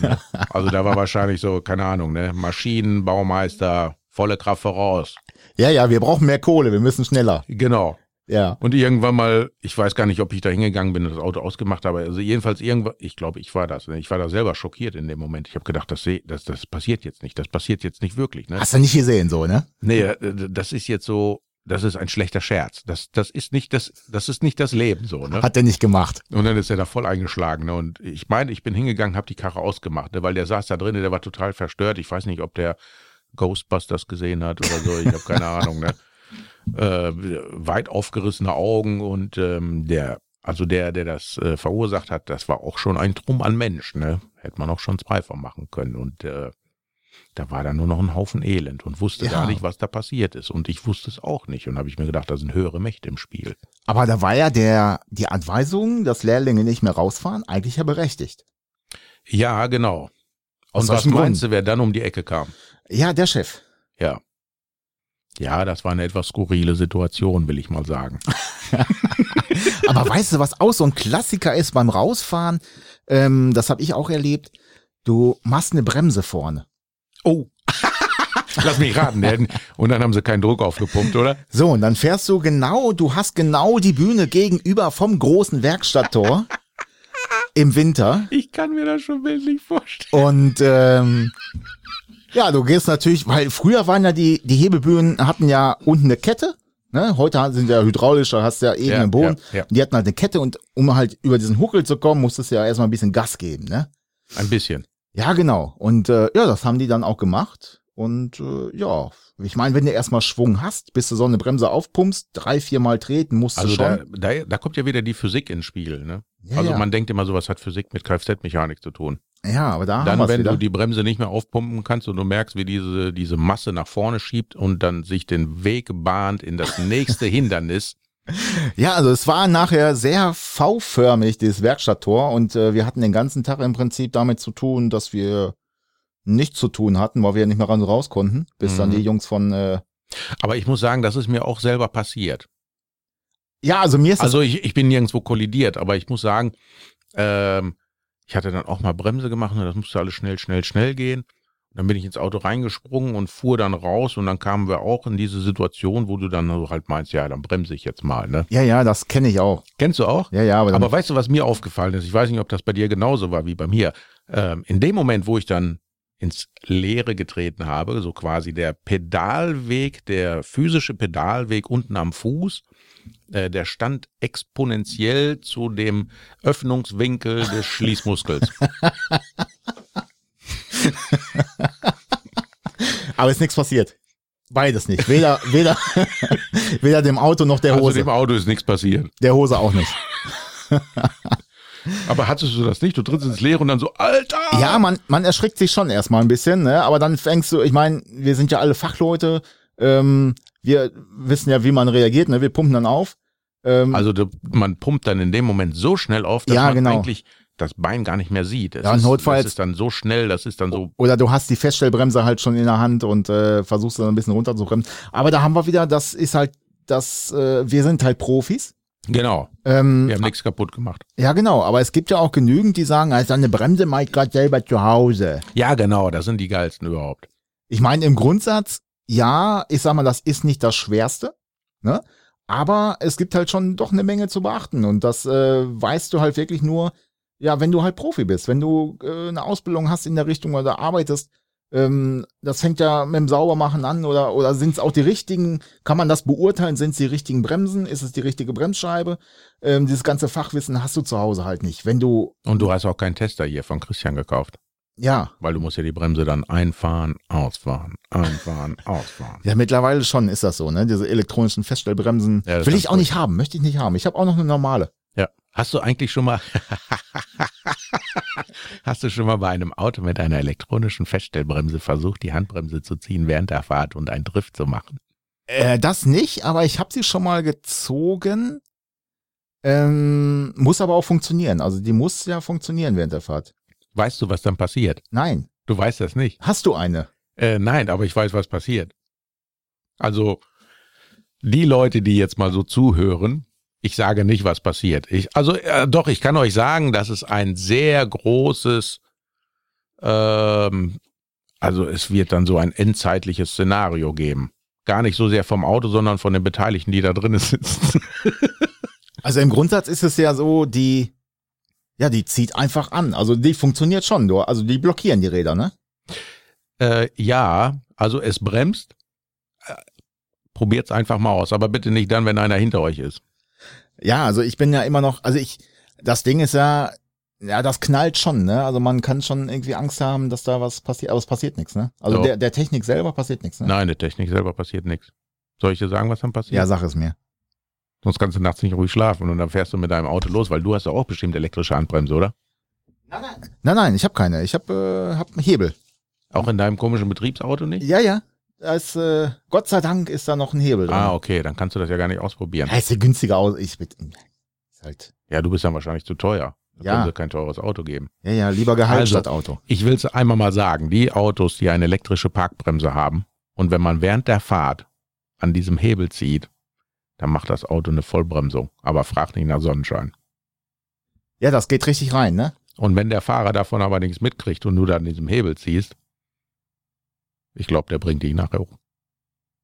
Ne? Also da war wahrscheinlich so, keine Ahnung, ne? Maschinenbaumeister, volle Kraft voraus. Ja, ja, wir brauchen mehr Kohle, wir müssen schneller. Genau. Ja. Und irgendwann mal, ich weiß gar nicht, ob ich da hingegangen bin und das Auto ausgemacht habe, also jedenfalls irgendwann, ich glaube, ich war das. ne? Ich war da selber schockiert in dem Moment. Ich habe gedacht, das, das, das passiert jetzt nicht. Das passiert jetzt nicht wirklich. Ne? Hast du nicht gesehen, so, ne? Nee, äh, das ist jetzt so, das ist ein schlechter Scherz. Das, das ist nicht das, das ist nicht das Leben so. Ne? Hat der nicht gemacht. Und dann ist er da voll eingeschlagen. Ne? Und ich meine, ich bin hingegangen, habe die Karre ausgemacht, ne? weil der saß da drin, der war total verstört. Ich weiß nicht, ob der Ghostbusters gesehen hat oder so. Ich habe keine Ahnung. Ne? äh, weit aufgerissene Augen und ähm, der, also der, der das äh, verursacht hat, das war auch schon ein Drum an Mensch, ne? Hätte man auch schon zwei von machen können. Und äh, da war dann nur noch ein Haufen Elend und wusste Ja. gar nicht, was da passiert ist. Und ich wusste es auch nicht. Und habe ich mir gedacht, da sind höhere Mächte im Spiel. Aber da war ja der, die Anweisung, dass Lehrlinge nicht mehr rausfahren, eigentlich ja berechtigt. Ja, genau. Aus Und was meinst Grund? du, wer dann um die Ecke kam? Ja, der Chef. Ja. Ja, das war eine etwas skurrile Situation, will ich mal sagen. Aber weißt du, was auch so ein Klassiker ist beim Rausfahren? Ähm, das habe ich auch erlebt. Du machst eine Bremse vorne. Oh. Lass mich raten. der- Und dann haben sie keinen Druck aufgepumpt, oder? So, und dann fährst du genau, du hast genau die Bühne gegenüber vom großen Werkstatttor im Winter. Ich kann mir das schon bildlich vorstellen. Und ähm, ja, du gehst natürlich, weil früher waren ja die, die Hebebühnen hatten ja unten eine Kette. Ne? Heute sind ja hydraulisch, da hast du ja eben Ja, im Boden. ja, ja. Und die hatten halt eine Kette und um halt über diesen Huckel zu kommen, musstest du ja erstmal ein bisschen Gas geben. Ne? Ein bisschen. Ja, genau. Und äh, ja, das haben die dann auch gemacht. Und äh, ja, ich meine, wenn du erstmal Schwung hast, bis du so eine Bremse aufpumpst, drei, viermal treten musst Also du da, schon. da, da kommt ja wieder die Physik ins Spiel. Ne? Ja, also ja. man denkt immer, sowas hat Physik mit Kfz-Mechanik zu tun. ja, aber da haben dann, wenn wieder. du die Bremse nicht mehr aufpumpen kannst und du merkst, wie diese, diese Masse nach vorne schiebt und dann sich den Weg bahnt in das nächste Hindernis. Ja, also es war nachher sehr V-förmig, dieses Werkstatttor. Und äh, wir hatten den ganzen Tag im Prinzip damit zu tun, dass wir nichts zu tun hatten, weil wir ja nicht mehr ran raus konnten, bis dann Mhm. die Jungs von äh, Aber ich muss sagen, das ist mir auch selber passiert. Ja, also mir ist Also ich, ich bin nirgendwo kollidiert, aber ich muss sagen, ähm, ich hatte dann auch mal Bremse gemacht und das musste alles schnell, schnell, schnell gehen. Dann bin ich ins Auto reingesprungen und fuhr dann raus und dann kamen wir auch in diese Situation, wo du dann halt meinst, ja, dann bremse ich jetzt mal. Ne? Ja, ja, das kenne ich auch. Kennst du auch? Ja, ja, aber, Aber weißt du, was mir aufgefallen ist? Ich weiß nicht, ob das bei dir genauso war wie bei mir. Ähm, in dem Moment, wo ich dann ins Leere getreten habe, so quasi der Pedalweg, der physische Pedalweg unten am Fuß, äh, der stand exponentiell zu dem Öffnungswinkel des Schließmuskels. aber ist nichts passiert. Beides nicht. Weder, weder, weder dem Auto noch der Also Hose. dem Auto ist nichts passiert. der Hose auch nicht. Aber hattest du das nicht? Du trittst ins Leere und dann so, Alter! Ja, man, man erschrickt sich schon erstmal ein bisschen, ne? Aber dann fängst du, ich meine, wir sind ja alle Fachleute, ähm, wir wissen ja, wie man reagiert, ne? Wir pumpen dann auf. Ähm, Also du, man pumpt dann in dem Moment so schnell auf, dass Ja, man genau. eigentlich das Bein gar nicht mehr sieht. Es Ja, ist, notfalls- das ist dann so schnell, das ist dann so oder du hast die Feststellbremse halt schon in der Hand und äh, versuchst dann ein bisschen runterzubremsen. Aber da haben wir wieder, das ist halt, das, äh, wir sind halt Profis. Genau, Ähm, wir haben nichts kaputt gemacht. ja, genau, aber es gibt ja auch genügend, die sagen, also eine Bremse mache ich gerade selber zu Hause. Ja, genau, das sind die geilsten überhaupt. Ich meine, im Grundsatz, ja, ich sag mal, das ist nicht das Schwerste, ne? Aber es gibt halt schon doch eine Menge zu beachten und das äh, weißt du halt wirklich nur, ja, wenn du halt Profi bist, wenn du äh, eine Ausbildung hast in der Richtung oder arbeitest, ähm, das fängt ja mit dem Saubermachen an oder oder sind es auch die richtigen? Kann man das beurteilen? Sind es die richtigen Bremsen? Ist es die richtige Bremsscheibe? Ähm, dieses ganze Fachwissen hast du zu Hause halt nicht. Wenn du Und du hast auch keinen Tester hier von Christian gekauft, ja weil du musst ja die Bremse dann einfahren, ausfahren, einfahren, ausfahren. Ja, mittlerweile schon ist das so, ne? Diese elektronischen Feststellbremsen Ja, will ich auch gut. nicht haben, möchte ich nicht haben. Ich habe auch noch eine normale. Hast du eigentlich schon mal Hast du schon mal bei einem Auto mit einer elektronischen Feststellbremse versucht, die Handbremse zu ziehen während der Fahrt und einen Drift zu machen? Äh, das nicht, aber ich habe sie schon mal gezogen. Ähm, muss aber auch funktionieren. Also die muss ja funktionieren während der Fahrt. Weißt du, was dann passiert? Nein. Du weißt das nicht. Hast du eine? Äh, nein, aber ich weiß, was passiert. Also, die Leute, die jetzt mal so zuhören, ich sage nicht, was passiert. Ich, also, äh, doch, ich kann euch sagen, dass es ein sehr großes, ähm, also es wird dann so ein endzeitliches Szenario geben. Gar nicht so sehr vom Auto, sondern von den Beteiligten, die da drinnen sitzen. Also im Grundsatz ist es ja so, die, ja, die zieht einfach an. Also die funktioniert schon. Du, also die blockieren die Räder, ne? äh, ja, also es bremst. Äh, Probiert's einfach mal aus, aber bitte nicht dann, wenn einer hinter euch ist. Ja, also ich bin ja immer noch, also ich, das Ding ist ja, ja, das knallt schon, ne? Also man kann schon irgendwie Angst haben, dass da was passiert, aber es passiert nichts, ne? Also Doch. der, der Technik selber passiert nichts, ne? Nein, der Technik selber passiert nichts. Soll ich dir sagen, was dann passiert? Ja, sag es mir. Sonst kannst du nachts nicht ruhig schlafen und dann fährst du mit deinem Auto los, weil du hast ja auch bestimmt elektrische Handbremse, oder? Nein, nein, ich habe keine. Ich habe äh, hab einen Hebel. Auch in deinem komischen Betriebsauto nicht? Ja, ja. Da ist, äh, Gott sei Dank ist da noch ein Hebel drin. Ah, okay, dann kannst du das ja gar nicht ausprobieren. Ja, ist ja günstiger aus. Ich bitte. Ist halt. Ja, du bist dann wahrscheinlich zu teuer. Da Ja. können sie kein teures Auto geben. Ja, ja, lieber Gehalt Also- statt Auto. Ich will es einmal mal sagen, die Autos, die eine elektrische Parkbremse haben und wenn man während der Fahrt an diesem Hebel zieht, dann macht das Auto eine Vollbremsung, aber fragt nicht nach Sonnenschein. Ja, das geht richtig rein, ne? Und wenn der Fahrer davon aber nichts mitkriegt und du dann an diesem Hebel ziehst, ich glaube, der bringt dich nachher hoch.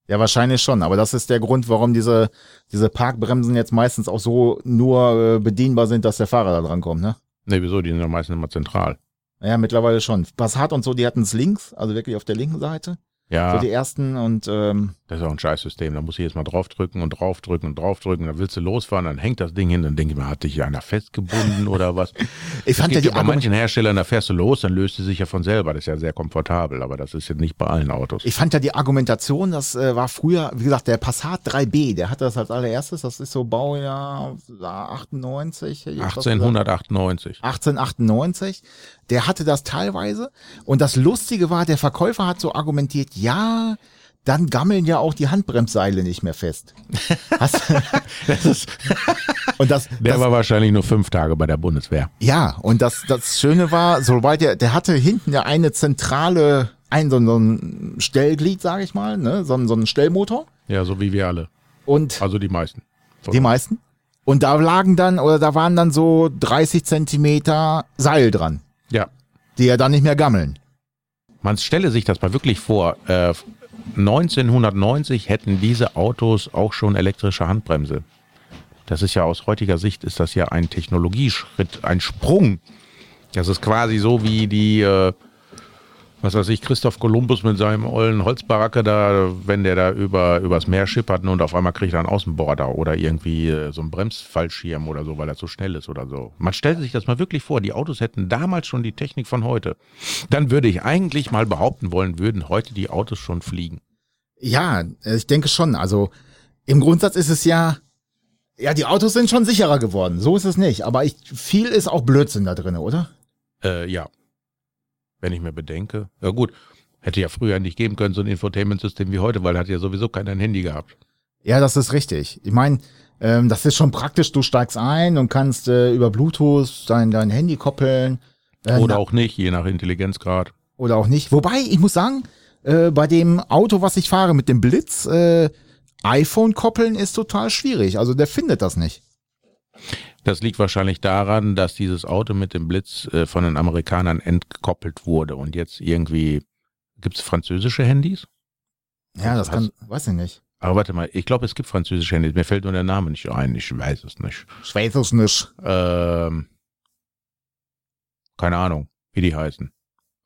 Ja, wahrscheinlich schon. Aber das ist der Grund, warum diese, diese Parkbremsen jetzt meistens auch so nur äh, bedienbar sind, dass der Fahrer da dran kommt, ne? Ne, wieso? Die sind ja meistens immer zentral. Ja, mittlerweile schon. Passat und so, die hatten es links, also wirklich auf der linken Seite. Ja, So die ersten und ähm, das ist auch ein Scheißsystem. Da muss ich jetzt mal draufdrücken und draufdrücken und draufdrücken. Dann willst du losfahren, dann hängt das Ding hin. Dann denke ich mir, hat dich einer festgebunden oder was? ich fand ja die bei manchen Herstellern, da fährst du los, dann löst sie sich ja von selber. Das ist ja sehr komfortabel, aber das ist jetzt nicht bei allen Autos. ich fand ja die Argumentation, das äh, war früher, wie gesagt, der Passat 3B, der hatte das als allererstes, das ist so Baujahr äh, 98. hätte ich fast gesagt. 1898. 1898. Der hatte das teilweise. Und das Lustige war, der Verkäufer hat so argumentiert, ja, dann gammeln ja auch die Handbremsseile nicht mehr fest. Das ist, und das, der das war wahrscheinlich nur fünf Tage bei der Bundeswehr. ja, und das, das Schöne war, sobald der, der hatte hinten ja eine zentrale, ein so, so ein Stellglied, sage ich mal, ne, so, ein- so ein Stellmotor. Ja, so wie wir alle. Und Also die meisten. die meisten. Und da lagen dann, oder da waren dann so 30 Zentimeter Seil dran, Ja. die ja dann nicht mehr gammeln. Man stelle sich das mal wirklich vor. Äh, 1990 hätten diese Autos auch schon elektrische Handbremse. Das ist ja aus heutiger Sicht ist das ja ein Technologieschritt, ein Sprung. Das ist quasi so wie die, äh, was weiß ich, Christoph Kolumbus mit seinem ollen Holzbaracke da, wenn der da über übers Meer schippert und auf einmal kriegt er einen Außenborder oder irgendwie äh, so einen Bremsfallschirm oder so, weil er zu schnell ist oder so. Man stellt sich das mal wirklich vor, die Autos hätten damals schon die Technik von heute. Dann würde ich eigentlich mal behaupten wollen, würden heute die Autos schon fliegen. Ja, äh, ich denke schon. Also im Grundsatz ist es ja, ja, die Autos sind schon sicherer geworden. So ist es nicht. Aber ich, viel ist auch Blödsinn da drin, oder? Äh, ja. Wenn ich mir bedenke. Ja gut, hätte ja früher nicht geben können, so ein Infotainment-System wie heute, weil hat ja sowieso keiner ein Handy gehabt. Ja, das ist richtig. Ich meine, ähm, das ist schon praktisch. Du steigst ein und kannst äh, über Bluetooth dein, dein Handy koppeln. Äh, Oder auch nicht, je nach Intelligenzgrad. oder auch nicht. Wobei, ich muss sagen, äh, bei dem Auto, was ich fahre mit dem Blitz, äh, iPhone koppeln ist total schwierig. Also der findet das nicht. Das liegt wahrscheinlich daran, dass dieses Auto mit dem Blitz äh, von den Amerikanern entkoppelt wurde und jetzt irgendwie gibt es französische Handys? Ja, das kann, weiß ich nicht. Aber warte mal, ich glaube, es gibt französische Handys. Mir fällt nur der Name nicht ein. Ich weiß es nicht. Ich weiß es nicht. Ähm, keine Ahnung, wie die heißen.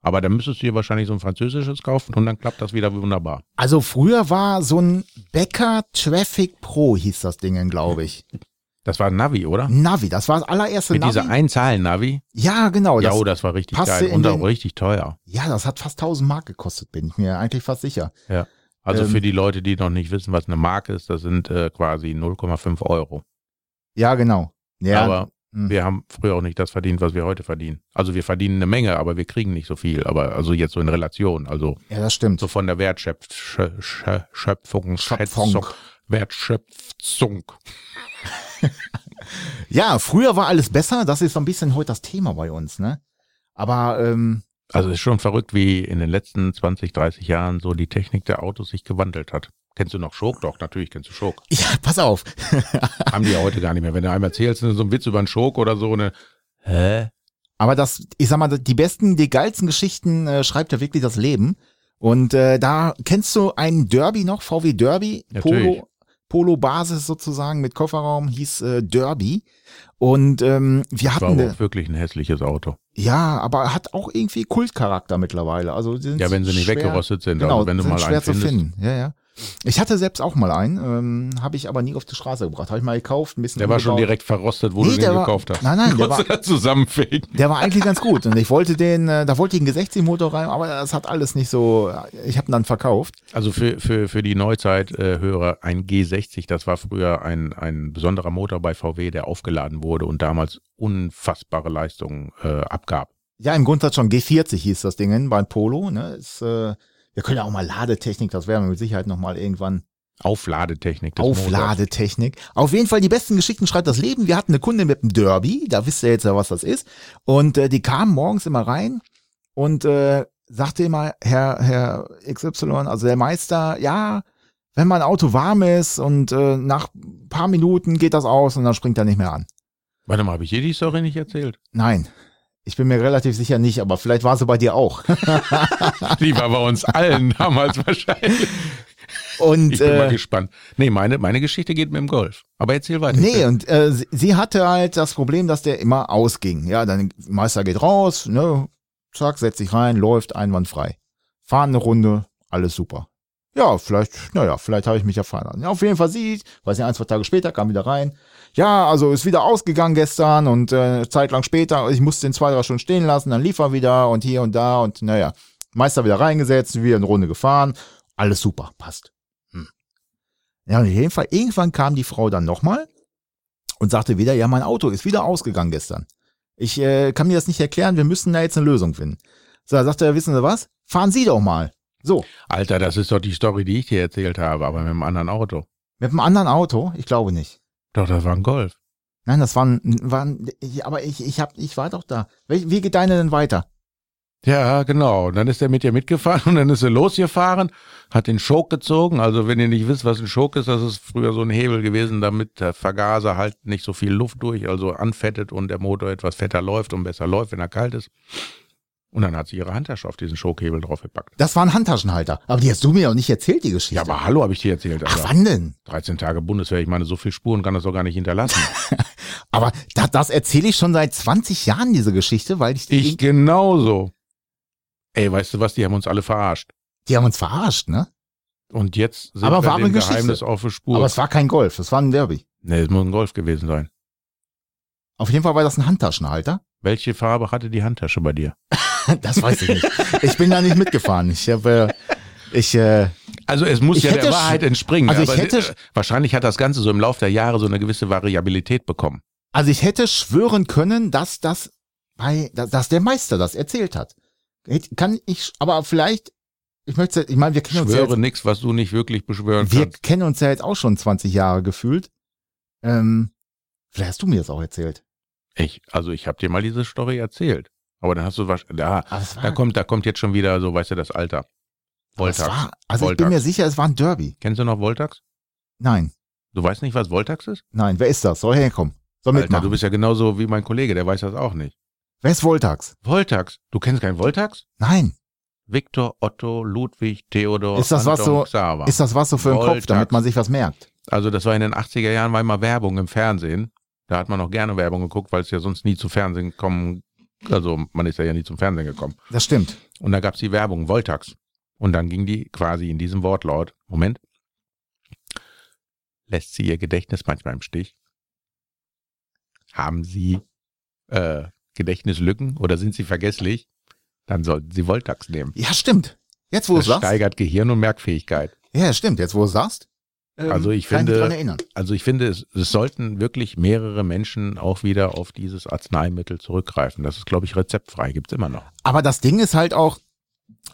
Aber dann müsstest du dir wahrscheinlich so ein französisches kaufen und dann klappt das wieder wunderbar. Also früher war so ein Becker Traffic Pro, hieß das Ding, glaube ich. Das war ein Navi, oder? Navi, das war das allererste Mit Navi. dieser Einzahlen-Navi. ja, genau. Ja, Das, oh, das war richtig geil und auch richtig teuer. ja, das hat fast 1000 Mark gekostet, bin ich mir eigentlich fast sicher. Also Ähm, für die Leute, die noch nicht wissen, was eine Mark ist, das sind äh, quasi 0,5 Euro. Ja, genau. Ja, Aber hm. wir haben früher auch nicht das verdient, was wir heute verdienen. Also wir verdienen eine Menge, aber wir kriegen nicht so viel. Aber also jetzt so in Relation, also ja, das stimmt. so von der Wertschöpfung, Schöpfung, Schöpfung. Schätzung, Wertschöpfung. Ja, früher war alles besser. Das ist so ein bisschen heute das Thema bei uns, ne? Aber ähm, Also es ist schon verrückt, wie in den letzten 20, 30 Jahren so die Technik der Autos sich gewandelt hat. Kennst du noch Schok? Doch, natürlich kennst du Schok. ja, pass auf. Haben die ja heute gar nicht mehr. Wenn du einmal erzählst, so einen Witz über einen Schok oder so, eine Hä? Aber das, ich sag mal, die besten, die geilsten Geschichten äh, schreibt ja wirklich das Leben. Und äh, da kennst du einen Derby noch, VW Derby, Natürlich. Polo, Polo Basis sozusagen mit Kofferraum hieß äh, Derby. Und ähm, wir War hatten, aber ne, auch wirklich ein hässliches Auto. ja, aber hat auch irgendwie Kultcharakter mittlerweile. Also Ja, wenn sie nicht schwer, weggerostet sind. Genau, also wenn du sind mal schwer einen zu finden. Ja, ja. Ich hatte selbst auch mal einen, ähm, habe ich aber nie auf die Straße gebracht. Habe ich mal gekauft, ein bisschen. Der war schon direkt verrostet, wo Nee, du den war- gekauft hast. Nein, nein, der da zusammenfegen. Der war eigentlich ganz gut. Und ich wollte den, äh, da wollte ich einen G60-Motor rein, aber das hat alles nicht so. Ich habe ihn dann verkauft. Also für, für, für die Neuzeit-Hörer, ein G60, das war früher ein, ein besonderer Motor bei VW, der aufgeladen wurde und damals unfassbare Leistungen äh, abgab. Ja, im Grundsatz schon G40 hieß das Ding beim Polo. Ne? Ist, äh, wir können ja auch mal Ladetechnik, das werden wir mit Sicherheit nochmal irgendwann. Aufladetechnik. Aufladetechnik. Auf jeden Fall die besten Geschichten schreibt das Leben. Wir hatten eine Kunde mit dem Derby, da wisst ihr jetzt ja, was das ist. Und äh, die kam morgens immer rein und äh, sagte immer, Herr, Herr XY, also der Meister, ja, wenn mein Auto warm ist und äh, nach ein paar Minuten geht das aus und dann springt er nicht mehr an. Warte mal, habe ich dir die Story nicht erzählt? Nein. Ich bin mir relativ sicher nicht, aber vielleicht war sie bei dir auch. Die war bei uns allen damals wahrscheinlich. Und Ich bin mal äh, gespannt. Nee, meine, meine Geschichte geht mit dem Golf. Aber erzähl weiter. Nee, und äh, sie, sie hatte halt das Problem, dass der immer ausging. Ja, dann Meister geht raus, ne, zack, setzt sich rein, läuft einwandfrei. Fahren eine Runde, alles super. Ja, vielleicht, naja, vielleicht habe ich mich ja fahren. Ja, auf jeden Fall sie, weiß nicht, ein, zwei Tage später kam wieder rein. Ja, also ist wieder ausgegangen gestern und äh, Zeit lang später, ich musste den zwei, drei Stunden stehen lassen, dann lief er wieder und hier und da und naja, Meister wieder reingesetzt, wieder eine Runde gefahren, alles super, passt. Hm. Ja, und auf jeden Fall, irgendwann kam die Frau dann nochmal und sagte wieder, ja, mein Auto ist wieder ausgegangen gestern. Ich äh, kann mir das nicht erklären, wir müssen da jetzt eine Lösung finden. So, da sagte er, wissen Sie was? Fahren Sie doch mal. So, Alter, das ist doch die Story, die ich dir erzählt habe, aber mit einem anderen Auto. mit einem anderen Auto? Ich glaube nicht. Doch, das war ein Golf. Nein, das waren, waren aber ich, ich hab, ich war doch da. Wie, wie geht deine denn weiter? Ja, genau. Und dann ist er mit dir mitgefahren und dann ist er losgefahren, hat den Schok gezogen. Also wenn ihr nicht wisst, was ein Schok ist, das ist früher so ein Hebel gewesen, damit der Vergaser halt nicht so viel Luft durch, also anfettet und der Motor etwas fetter läuft und besser läuft, wenn er kalt ist. Und dann hat sie ihre Handtasche auf diesen Schokhebel draufgepackt. Das war ein Handtaschenhalter. Aber die hast du mir auch nicht erzählt, die Geschichte. Ja, aber hallo, habe ich dir erzählt. Ach, wann denn? 13 Tage Bundeswehr, ich meine, so viel Spuren kann das doch gar nicht hinterlassen. Aber das, das erzähle ich schon seit 20 Jahren, diese Geschichte, weil ich die, ich genauso. Ey, weißt du was, die haben uns alle verarscht. die haben uns verarscht, ne? Und jetzt sind Aber wir wahre dem. Geheimnis auf der Spur. Aber es war kein Golf, es war ein Derby. nee, es muss ein Golf gewesen sein. Auf jeden Fall war das ein Handtaschenhalter. Welche Farbe hatte die Handtasche bei dir? Das weiß ich nicht. Ich bin da nicht mitgefahren. Ich habe, äh, ich, äh, Also es muss Ich ja der Wahrheit entspringen. also ich aber hätte äh, sch- wahrscheinlich hat das Ganze so im Laufe der Jahre so eine gewisse Variabilität bekommen. also ich hätte schwören können, dass das bei, dass, der Meister das erzählt hat. Kann ich, aber vielleicht, ich möchte, ich meine, wir kennen uns ja Schwöre jetzt, nichts, was du nicht wirklich beschwören wir kannst. kennen uns ja jetzt auch schon 20 Jahre gefühlt. Ähm, vielleicht hast du mir das auch erzählt. Ich, also ich habe dir mal diese Story erzählt. Aber dann hast du was, da, da kommt, da kommt jetzt schon wieder so, weißt du, das Alter. Voltax. war also ich Voltax. bin mir sicher, es war ein Derby. Kennst du noch Voltax? Nein, Du weißt nicht, was Voltax ist? nein, wer ist das? Soll herkommen? Soll Alter, mitmachen. du bist ja genauso wie mein Kollege, der weiß das auch nicht. wer ist Voltax? Voltax. Du kennst keinen Voltax? Nein. Viktor, Otto, Ludwig, Theodor, Ist das was Anton, so- Xaver. Ist das was so für ein Kopf, damit man sich was merkt? Also das war in den 80er Jahren war immer Werbung im Fernsehen. Da hat man noch gerne Werbung geguckt, weil es ja sonst nie zu Fernsehen kommen. Also man ist ja, ja nie zum Fernsehen gekommen. Das stimmt. Und da gab's die Werbung Voltax. Und dann ging die quasi in diesem Wortlaut. Moment. Lässt sie ihr Gedächtnis manchmal im Stich? Haben sie äh, Gedächtnislücken oder sind sie vergesslich? Dann sollten sie Voltax nehmen. Ja, stimmt. Jetzt, wo du Das es sagst. steigert Gehirn und Merkfähigkeit. Ja, stimmt. Jetzt, wo du es sagst. Ähm, Also ich finde-. Also ich finde, es, es sollten wirklich mehrere Menschen auch wieder auf dieses Arzneimittel zurückgreifen. Das ist, glaube ich, rezeptfrei. Gibt's immer noch. Aber das Ding ist halt auch,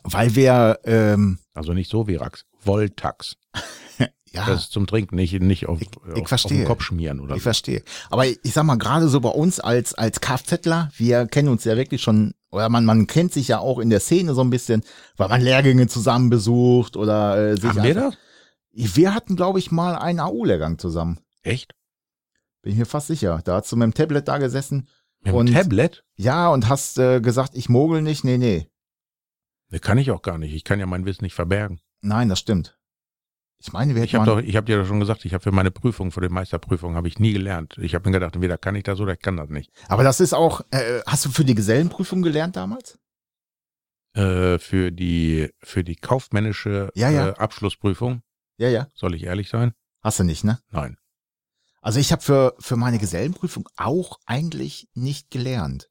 weil wir, ähm, Also nicht so Virax. Voltax. ja, Das ist zum Trinken, nicht, nicht auf, Ich- ich auf, auf den Kopf schmieren oder ich so. verstehe. Aber ich sag mal, gerade so bei uns als, als Kfzler, wir kennen uns ja wirklich schon, oder man, man kennt sich ja auch in der Szene so ein bisschen, weil man Lehrgänge zusammen besucht oder äh, sich Haben wir das? Wir hatten, glaube ich, mal einen AU-Lehrgang zusammen. Echt? Bin ich mir fast sicher. Da hast du mit dem Tablet da gesessen. Mit Und- dem Tablet? Ja, und hast äh, gesagt, ich mogel nicht. Nee, nee. Das kann ich auch gar nicht. Ich kann ja mein Wissen nicht verbergen. Nein, das stimmt. Ich meine, wir Ich hätten habe doch, ich habe dir doch schon gesagt, ich habe für meine Prüfung, für die Meisterprüfung, habe ich nie gelernt. Ich habe mir gedacht, entweder kann ich das oder ich kann das nicht. aber das ist auch, äh, hast du für die Gesellenprüfung gelernt damals? Äh, für die für die kaufmännische Ja, ja. Äh, Abschlussprüfung Ja, ja. Soll ich ehrlich sein? Hast du nicht, ne? Nein. Also ich habe für, für meine Gesellenprüfung auch eigentlich nicht gelernt.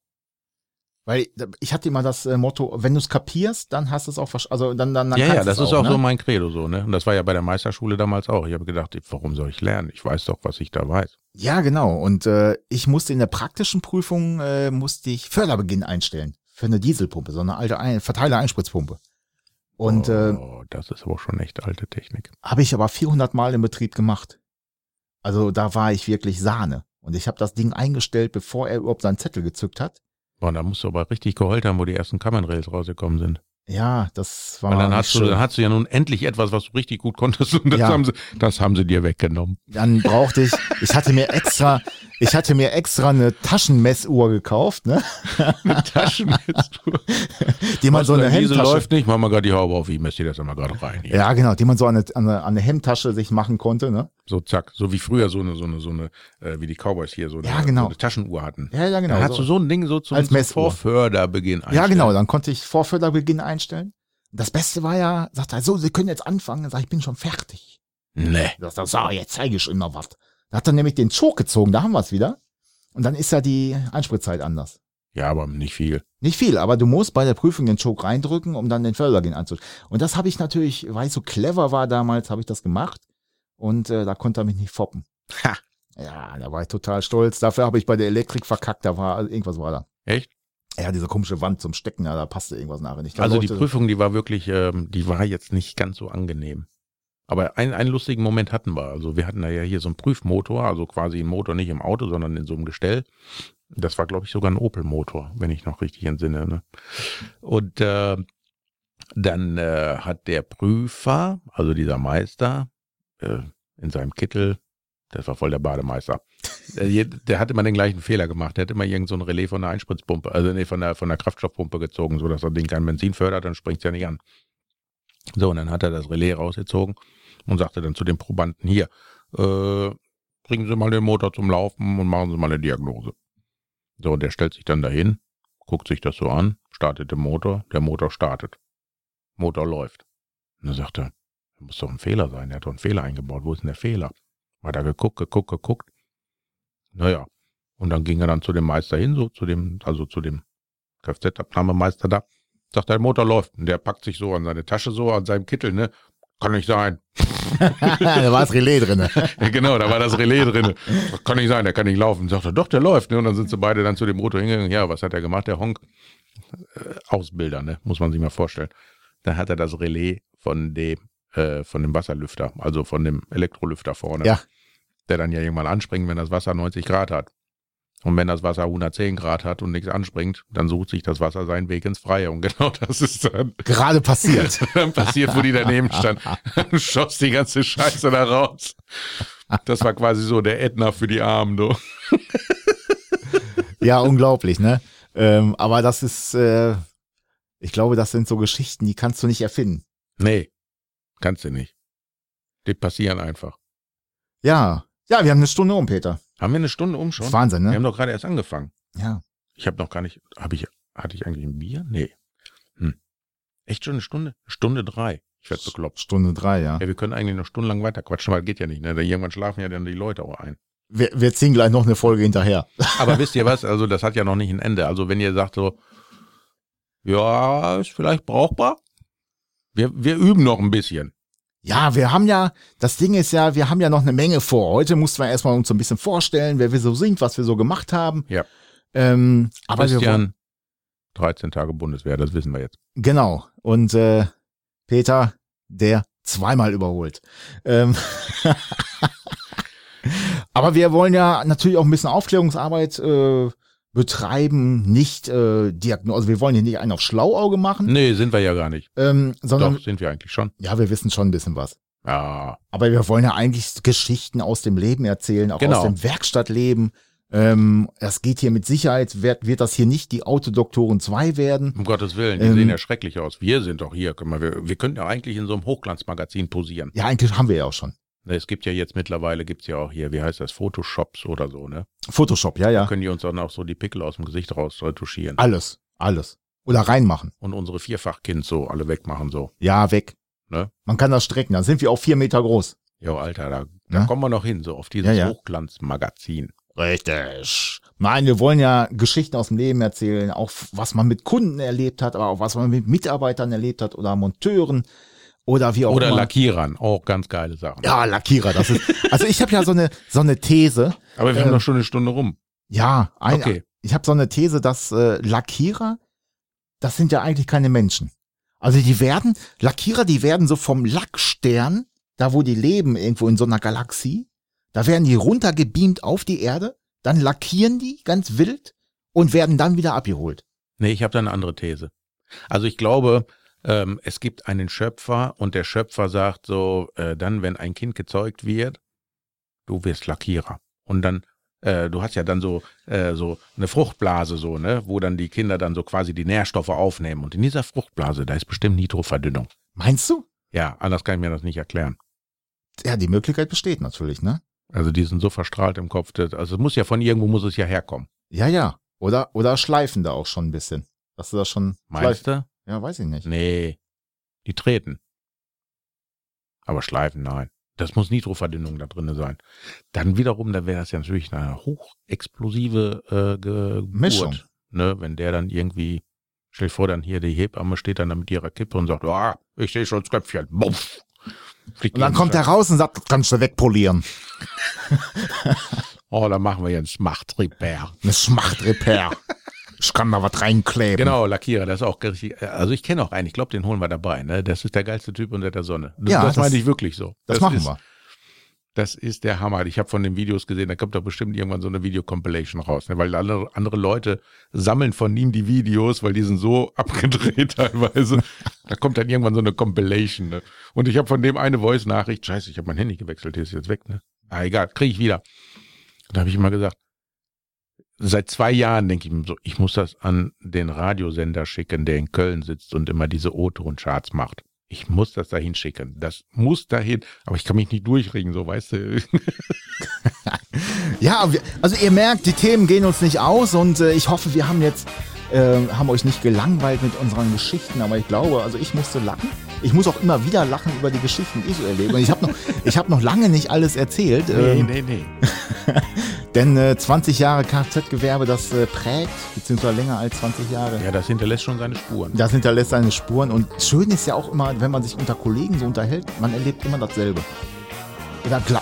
Weil ich hatte immer das äh, Motto, wenn du es kapierst, dann hast du es auch, also dann, dann, dann ja, ja, das ist auch ne? so mein Credo so, ne? Und das war ja bei der Meisterschule damals auch. Ich habe gedacht, warum soll ich lernen? Ich weiß doch, was ich da weiß. Ja, genau. Und äh, ich musste in der praktischen Prüfung, äh, musste ich Förderbeginn einstellen. Für eine Dieselpumpe, so eine alte Ein Verteiler-Einspritzpumpe. Und äh, oh, das ist aber schon echt alte Technik. habe ich aber 400 Mal im Betrieb gemacht. Also da war ich wirklich Sahne. Und ich habe das Ding eingestellt, bevor er überhaupt seinen Zettel gezückt hat. Boah, da musst du aber richtig geheult haben, wo die ersten Kammernrails rausgekommen sind. Ja, das war Weil dann hast, du, schön. dann hast du ja nun endlich etwas, was du richtig gut konntest und das, Ja. haben, sie, das haben sie dir weggenommen. Dann brauchte ich, ich hatte mir extra, ich hatte mir extra eine Taschenmessuhr gekauft, ne? Taschenmessuhr. Die man so eine Diese Hemdtasche, läuft nicht, mach mal gerade die Haube auf, ich messe dir das einmal gerade rein. Hier. ja genau, die man so an eine, an eine, an eine Hemdtasche sich machen konnte, ne? So zack, so wie früher so eine, so eine, so eine, äh, wie die Cowboys hier so eine, Ja, genau. so eine Taschenuhr hatten. Ja, ja, genau. Dann hast so. du so ein Ding so zum, zum. Vorförderbeginn Ja, einstellen. genau, dann konnte ich Vorförderbeginn einstellen. Das Beste war ja, sagt er, so, Sie können jetzt anfangen. Dann sag ich, ich bin schon fertig. Nee. Das, das, so, jetzt zeige ich noch was. Da hat er nämlich den Zug gezogen, da haben wir es wieder. Und dann ist ja die Einspritzzeit anders. Ja, aber nicht viel. Nicht viel, aber du musst bei der Prüfung den Choke reindrücken, um dann den Förderbeginn anzuschauen. Und das habe ich natürlich, weil ich so clever war damals, habe ich das gemacht. Und äh, da konnte er mich nicht foppen. Ha. Ja, da war ich total stolz. Dafür habe ich bei der Elektrik verkackt, da war, irgendwas war da. Echt? Ja, diese komische Wand zum Stecken, da passte irgendwas nachher nicht. Da Also die Prüfung, die war wirklich, ähm, die war jetzt nicht ganz so angenehm. Aber ein, einen lustigen Moment hatten wir. Also wir hatten da ja hier so einen Prüfmotor, also quasi einen Motor nicht im Auto, sondern in so einem Gestell. Das war, glaube ich, sogar ein Opel-Motor, wenn ich noch richtig entsinne. Ne? Und äh, dann äh, hat der Prüfer, also dieser Meister, äh, in seinem Kittel, das war voll der Bademeister, der, der hat immer den gleichen Fehler gemacht. Der hat immer irgend so ein Relais von der Einspritzpumpe, also nee, von der, von der Kraftstoffpumpe gezogen, sodass das Ding kein Benzin fördert, dann springt es ja nicht an. So, und dann hat er das Relais rausgezogen und sagte dann zu dem Probanden hier, äh, bringen Sie mal den Motor zum Laufen und machen Sie mal eine Diagnose. So, und der stellt sich dann dahin, guckt sich das so an, startet den Motor, der Motor startet. Motor läuft. Und er, da muss doch ein Fehler sein, der hat doch einen Fehler eingebaut, wo ist denn der Fehler? Hat er geguckt, geguckt, geguckt. Naja, und dann ging er dann zu dem Meister hin, so zu dem, also zu dem Kfz-Abnahmemeister da, sagt, der Motor läuft. Und der packt sich so an seine Tasche, so an seinem Kittel, ne? Kann nicht sein. da war das Relais drinne. Ja, genau, da war das Relais drin. Kann nicht sein, der kann nicht laufen. Sagt er, doch, der läuft. Ne? Und dann sind sie beide dann zu dem Motor hingegangen. Ja, was hat er gemacht, der Honk? Äh, Ausbilder, ne? Muss man sich mal vorstellen. Dann hat er das Relais von dem, äh, von dem Wasserlüfter, also von dem Elektrolüfter vorne. Ja. Der dann ja irgendwann anspringt, wenn das Wasser 90 Grad hat. Und wenn das Wasser 110 Grad hat und nichts anspringt, dann sucht sich das Wasser seinen Weg ins Freie. Und genau das ist dann Gerade passiert. dann passiert, wo die daneben stand. Dann schoss die ganze Scheiße da raus. Das war quasi so der Ätna für die Armen, du. Ja, unglaublich, ne? Ähm, aber das ist, äh, ich glaube, das sind so Geschichten, die kannst du nicht erfinden. Nee, kannst du nicht. Die passieren einfach. Ja, ja, wir haben eine Stunde um, Peter. Haben wir eine Stunde um Das schon? ist Wahnsinn, Wir ne? haben doch gerade erst angefangen. Ja. Ich habe noch gar nicht, habe ich, hatte ich eigentlich ein Bier? Nee. Hm. Echt schon eine Stunde? Stunde drei. Ich werde bekloppt. Stunde drei, ja. Ja, wir können eigentlich noch stundenlang weiter quatschen, weil geht ja nicht, ne? Da Irgendwann schlafen ja dann die Leute auch ein. Wir, wir ziehen gleich noch eine Folge hinterher. Aber wisst ihr was? Also, das hat ja noch nicht ein Ende. Also, wenn ihr sagt so, ja, ist vielleicht brauchbar. Wir, wir üben noch ein bisschen. Ja, wir haben ja, das Ding ist ja, wir haben ja noch eine Menge vor. Heute mussten wir erstmal uns so ein bisschen vorstellen, wer wir so sind, was wir so gemacht haben. Ja. Ähm, aber wir wollen, Christian, 13 Tage Bundeswehr, das wissen wir jetzt. genau. Und äh, Peter, der zweimal überholt. Ähm, aber wir wollen ja natürlich auch ein bisschen Aufklärungsarbeit äh, betreiben, nicht äh, Diagnose. Also wir wollen hier nicht einen auf Schlauauge machen, Nee, sind wir ja gar nicht. ähm, sondern Doch, sind wir eigentlich schon. ja, wir wissen schon ein bisschen was. Ja, Aber wir wollen ja eigentlich Geschichten aus dem Leben erzählen, auch Genau. aus dem Werkstattleben. Ähm, es geht hier mit Sicherheit, wird, wird das hier nicht die Autodoktoren 2 werden. um Gottes Willen, die Ähm, sehen ja schrecklich aus. Wir sind doch hier. Guck mal, wir, wir könnten ja eigentlich in so einem Hochglanzmagazin posieren. Ja, eigentlich haben wir ja auch schon. Ne, Es gibt ja jetzt mittlerweile, gibt's ja auch hier, wie heißt das, Photoshops oder so, ne? Photoshop, ja, ja. Können die uns dann auch so die Pickel aus dem Gesicht raus retuschieren. Alles, alles. Oder reinmachen. Und unsere Vierfachkind so alle wegmachen, so. Ja, weg. Ne? Man kann das strecken, dann sind wir auch vier Meter groß. Jo, Alter, da, da Ja. kommen wir noch hin, so auf dieses Ja, ja. Hochglanzmagazin. Richtig. Nein, wir wollen ja Geschichten aus dem Leben erzählen, auch was man mit Kunden erlebt hat, aber auch was man mit Mitarbeitern erlebt hat oder Monteuren oder wie auch Oder immer. Lackierern, auch ganz geile Sachen. ja, Lackierer, das ist. Also ich habe ja so eine so eine These. Aber wir haben Ähm, noch schon eine Stunde rum. Ja, ein, Okay. ich habe so eine These, dass äh, Lackierer, das sind ja eigentlich keine Menschen. Also die werden, Lackierer, die werden so vom Lackstern, da wo die leben, irgendwo in so einer Galaxie, da werden die runtergebeamt auf die Erde, dann lackieren die ganz wild und werden dann wieder abgeholt. Nee, ich habe da eine andere These. Also ich glaube, ähm, es gibt einen Schöpfer und der Schöpfer sagt so, äh, dann, wenn ein Kind gezeugt wird, du wirst Lackierer. Und dann, äh, du hast ja dann so, äh, so eine Fruchtblase so, ne, wo dann die Kinder dann so quasi die Nährstoffe aufnehmen. Und in dieser Fruchtblase, da ist bestimmt Nitroverdünnung. Meinst du? Ja, anders kann ich mir das nicht erklären. Ja, die Möglichkeit besteht natürlich, ne? Also die sind so verstrahlt im Kopf. Das, also es muss ja von irgendwo muss es ja herkommen. Ja, ja. Oder, oder schleifen da auch schon ein bisschen. Dass du das schon Meinst du? Ja, weiß ich nicht. Nee, die treten. Aber schleifen, nein. Das muss Nitroverdünnung da drin sein. Dann wiederum, da wäre das ja natürlich eine hochexplosive äh, Geburt. Mischung. Ne, wenn der dann irgendwie, stell dir vor, dann hier die Hebamme steht dann da mit ihrer Kippe und sagt, ah, ich sehe schon das Köpfchen. Buff. Fliegt Und dann kommt er raus und sagt, das kannst du wegpolieren. Oh, dann machen wir jetzt Machtrepair. Eine Schmachtrepair. Ich kann da was reinkleben. Genau, Lackierer, das ist auch richtig. Also ich kenne auch einen, ich glaube, den holen wir dabei. Ne? Das ist der geilste Typ unter der Sonne. Das, Ja, das, das- meine ich wirklich so. Das, machen ist, wir. Das ist der Hammer. Ich habe von den Videos gesehen, da kommt doch bestimmt irgendwann so eine Video-Compilation raus, ne? weil alle andere Leute sammeln von ihm die Videos, weil die sind so abgedreht teilweise. da kommt dann irgendwann so eine Compilation. Ne? Und ich habe von dem eine Voice-Nachricht, scheiße, ich habe mein Handy gewechselt, hier ist jetzt weg. Ne? Ah, egal, kriege ich wieder. Da habe ich immer gesagt, seit zwei Jahren denke ich mir so, ich muss das an den Radiosender schicken, der in Köln sitzt und immer diese O-Ton-Charts macht. Ich muss das dahin schicken. Das muss dahin, aber ich kann mich nicht durchringen, so weißt du. Ja, also ihr merkt, die Themen gehen uns nicht aus und äh, ich hoffe, wir haben jetzt äh, haben euch nicht gelangweilt mit unseren Geschichten, aber ich glaube, also ich musste lachen. Ich muss auch immer wieder lachen über die Geschichten, die ich so erlebe. Und ich habe noch, ich habe noch lange nicht alles erzählt, ähm, nee, nee. denn äh, 20 Jahre Kfz-Gewerbe, das äh, prägt, beziehungsweise länger als 20 Jahre. Ja, das hinterlässt schon seine Spuren. Das hinterlässt seine Spuren und schön ist ja auch immer, wenn man sich unter Kollegen so unterhält, man erlebt immer dasselbe. Oder klar,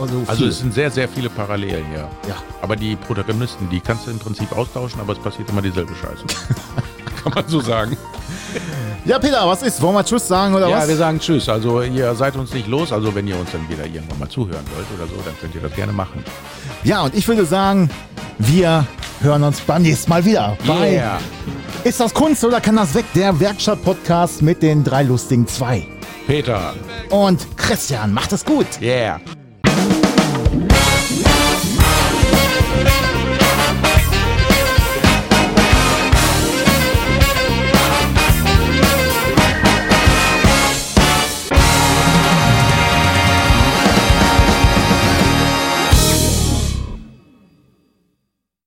also, Also viel. es sind sehr, sehr viele Parallelen, ja. ja. Aber die Protagonisten, die kannst du im Prinzip austauschen, aber es passiert immer dieselbe Scheiße. Kann man so sagen. Ja, Peter, was ist? Wollen wir Tschüss sagen oder ja, was? wir sagen Tschüss. Also ihr seid uns nicht los. Also wenn ihr uns dann wieder irgendwann mal zuhören wollt oder so, dann könnt ihr das gerne machen. Ja, und ich würde sagen, wir hören uns beim nächsten Mal wieder. Bei Yeah. Ist das Kunst oder kann das weg? Der Werkstatt-Podcast mit den drei lustigen zwei. Peter. Und Christian, macht es gut. Yeah.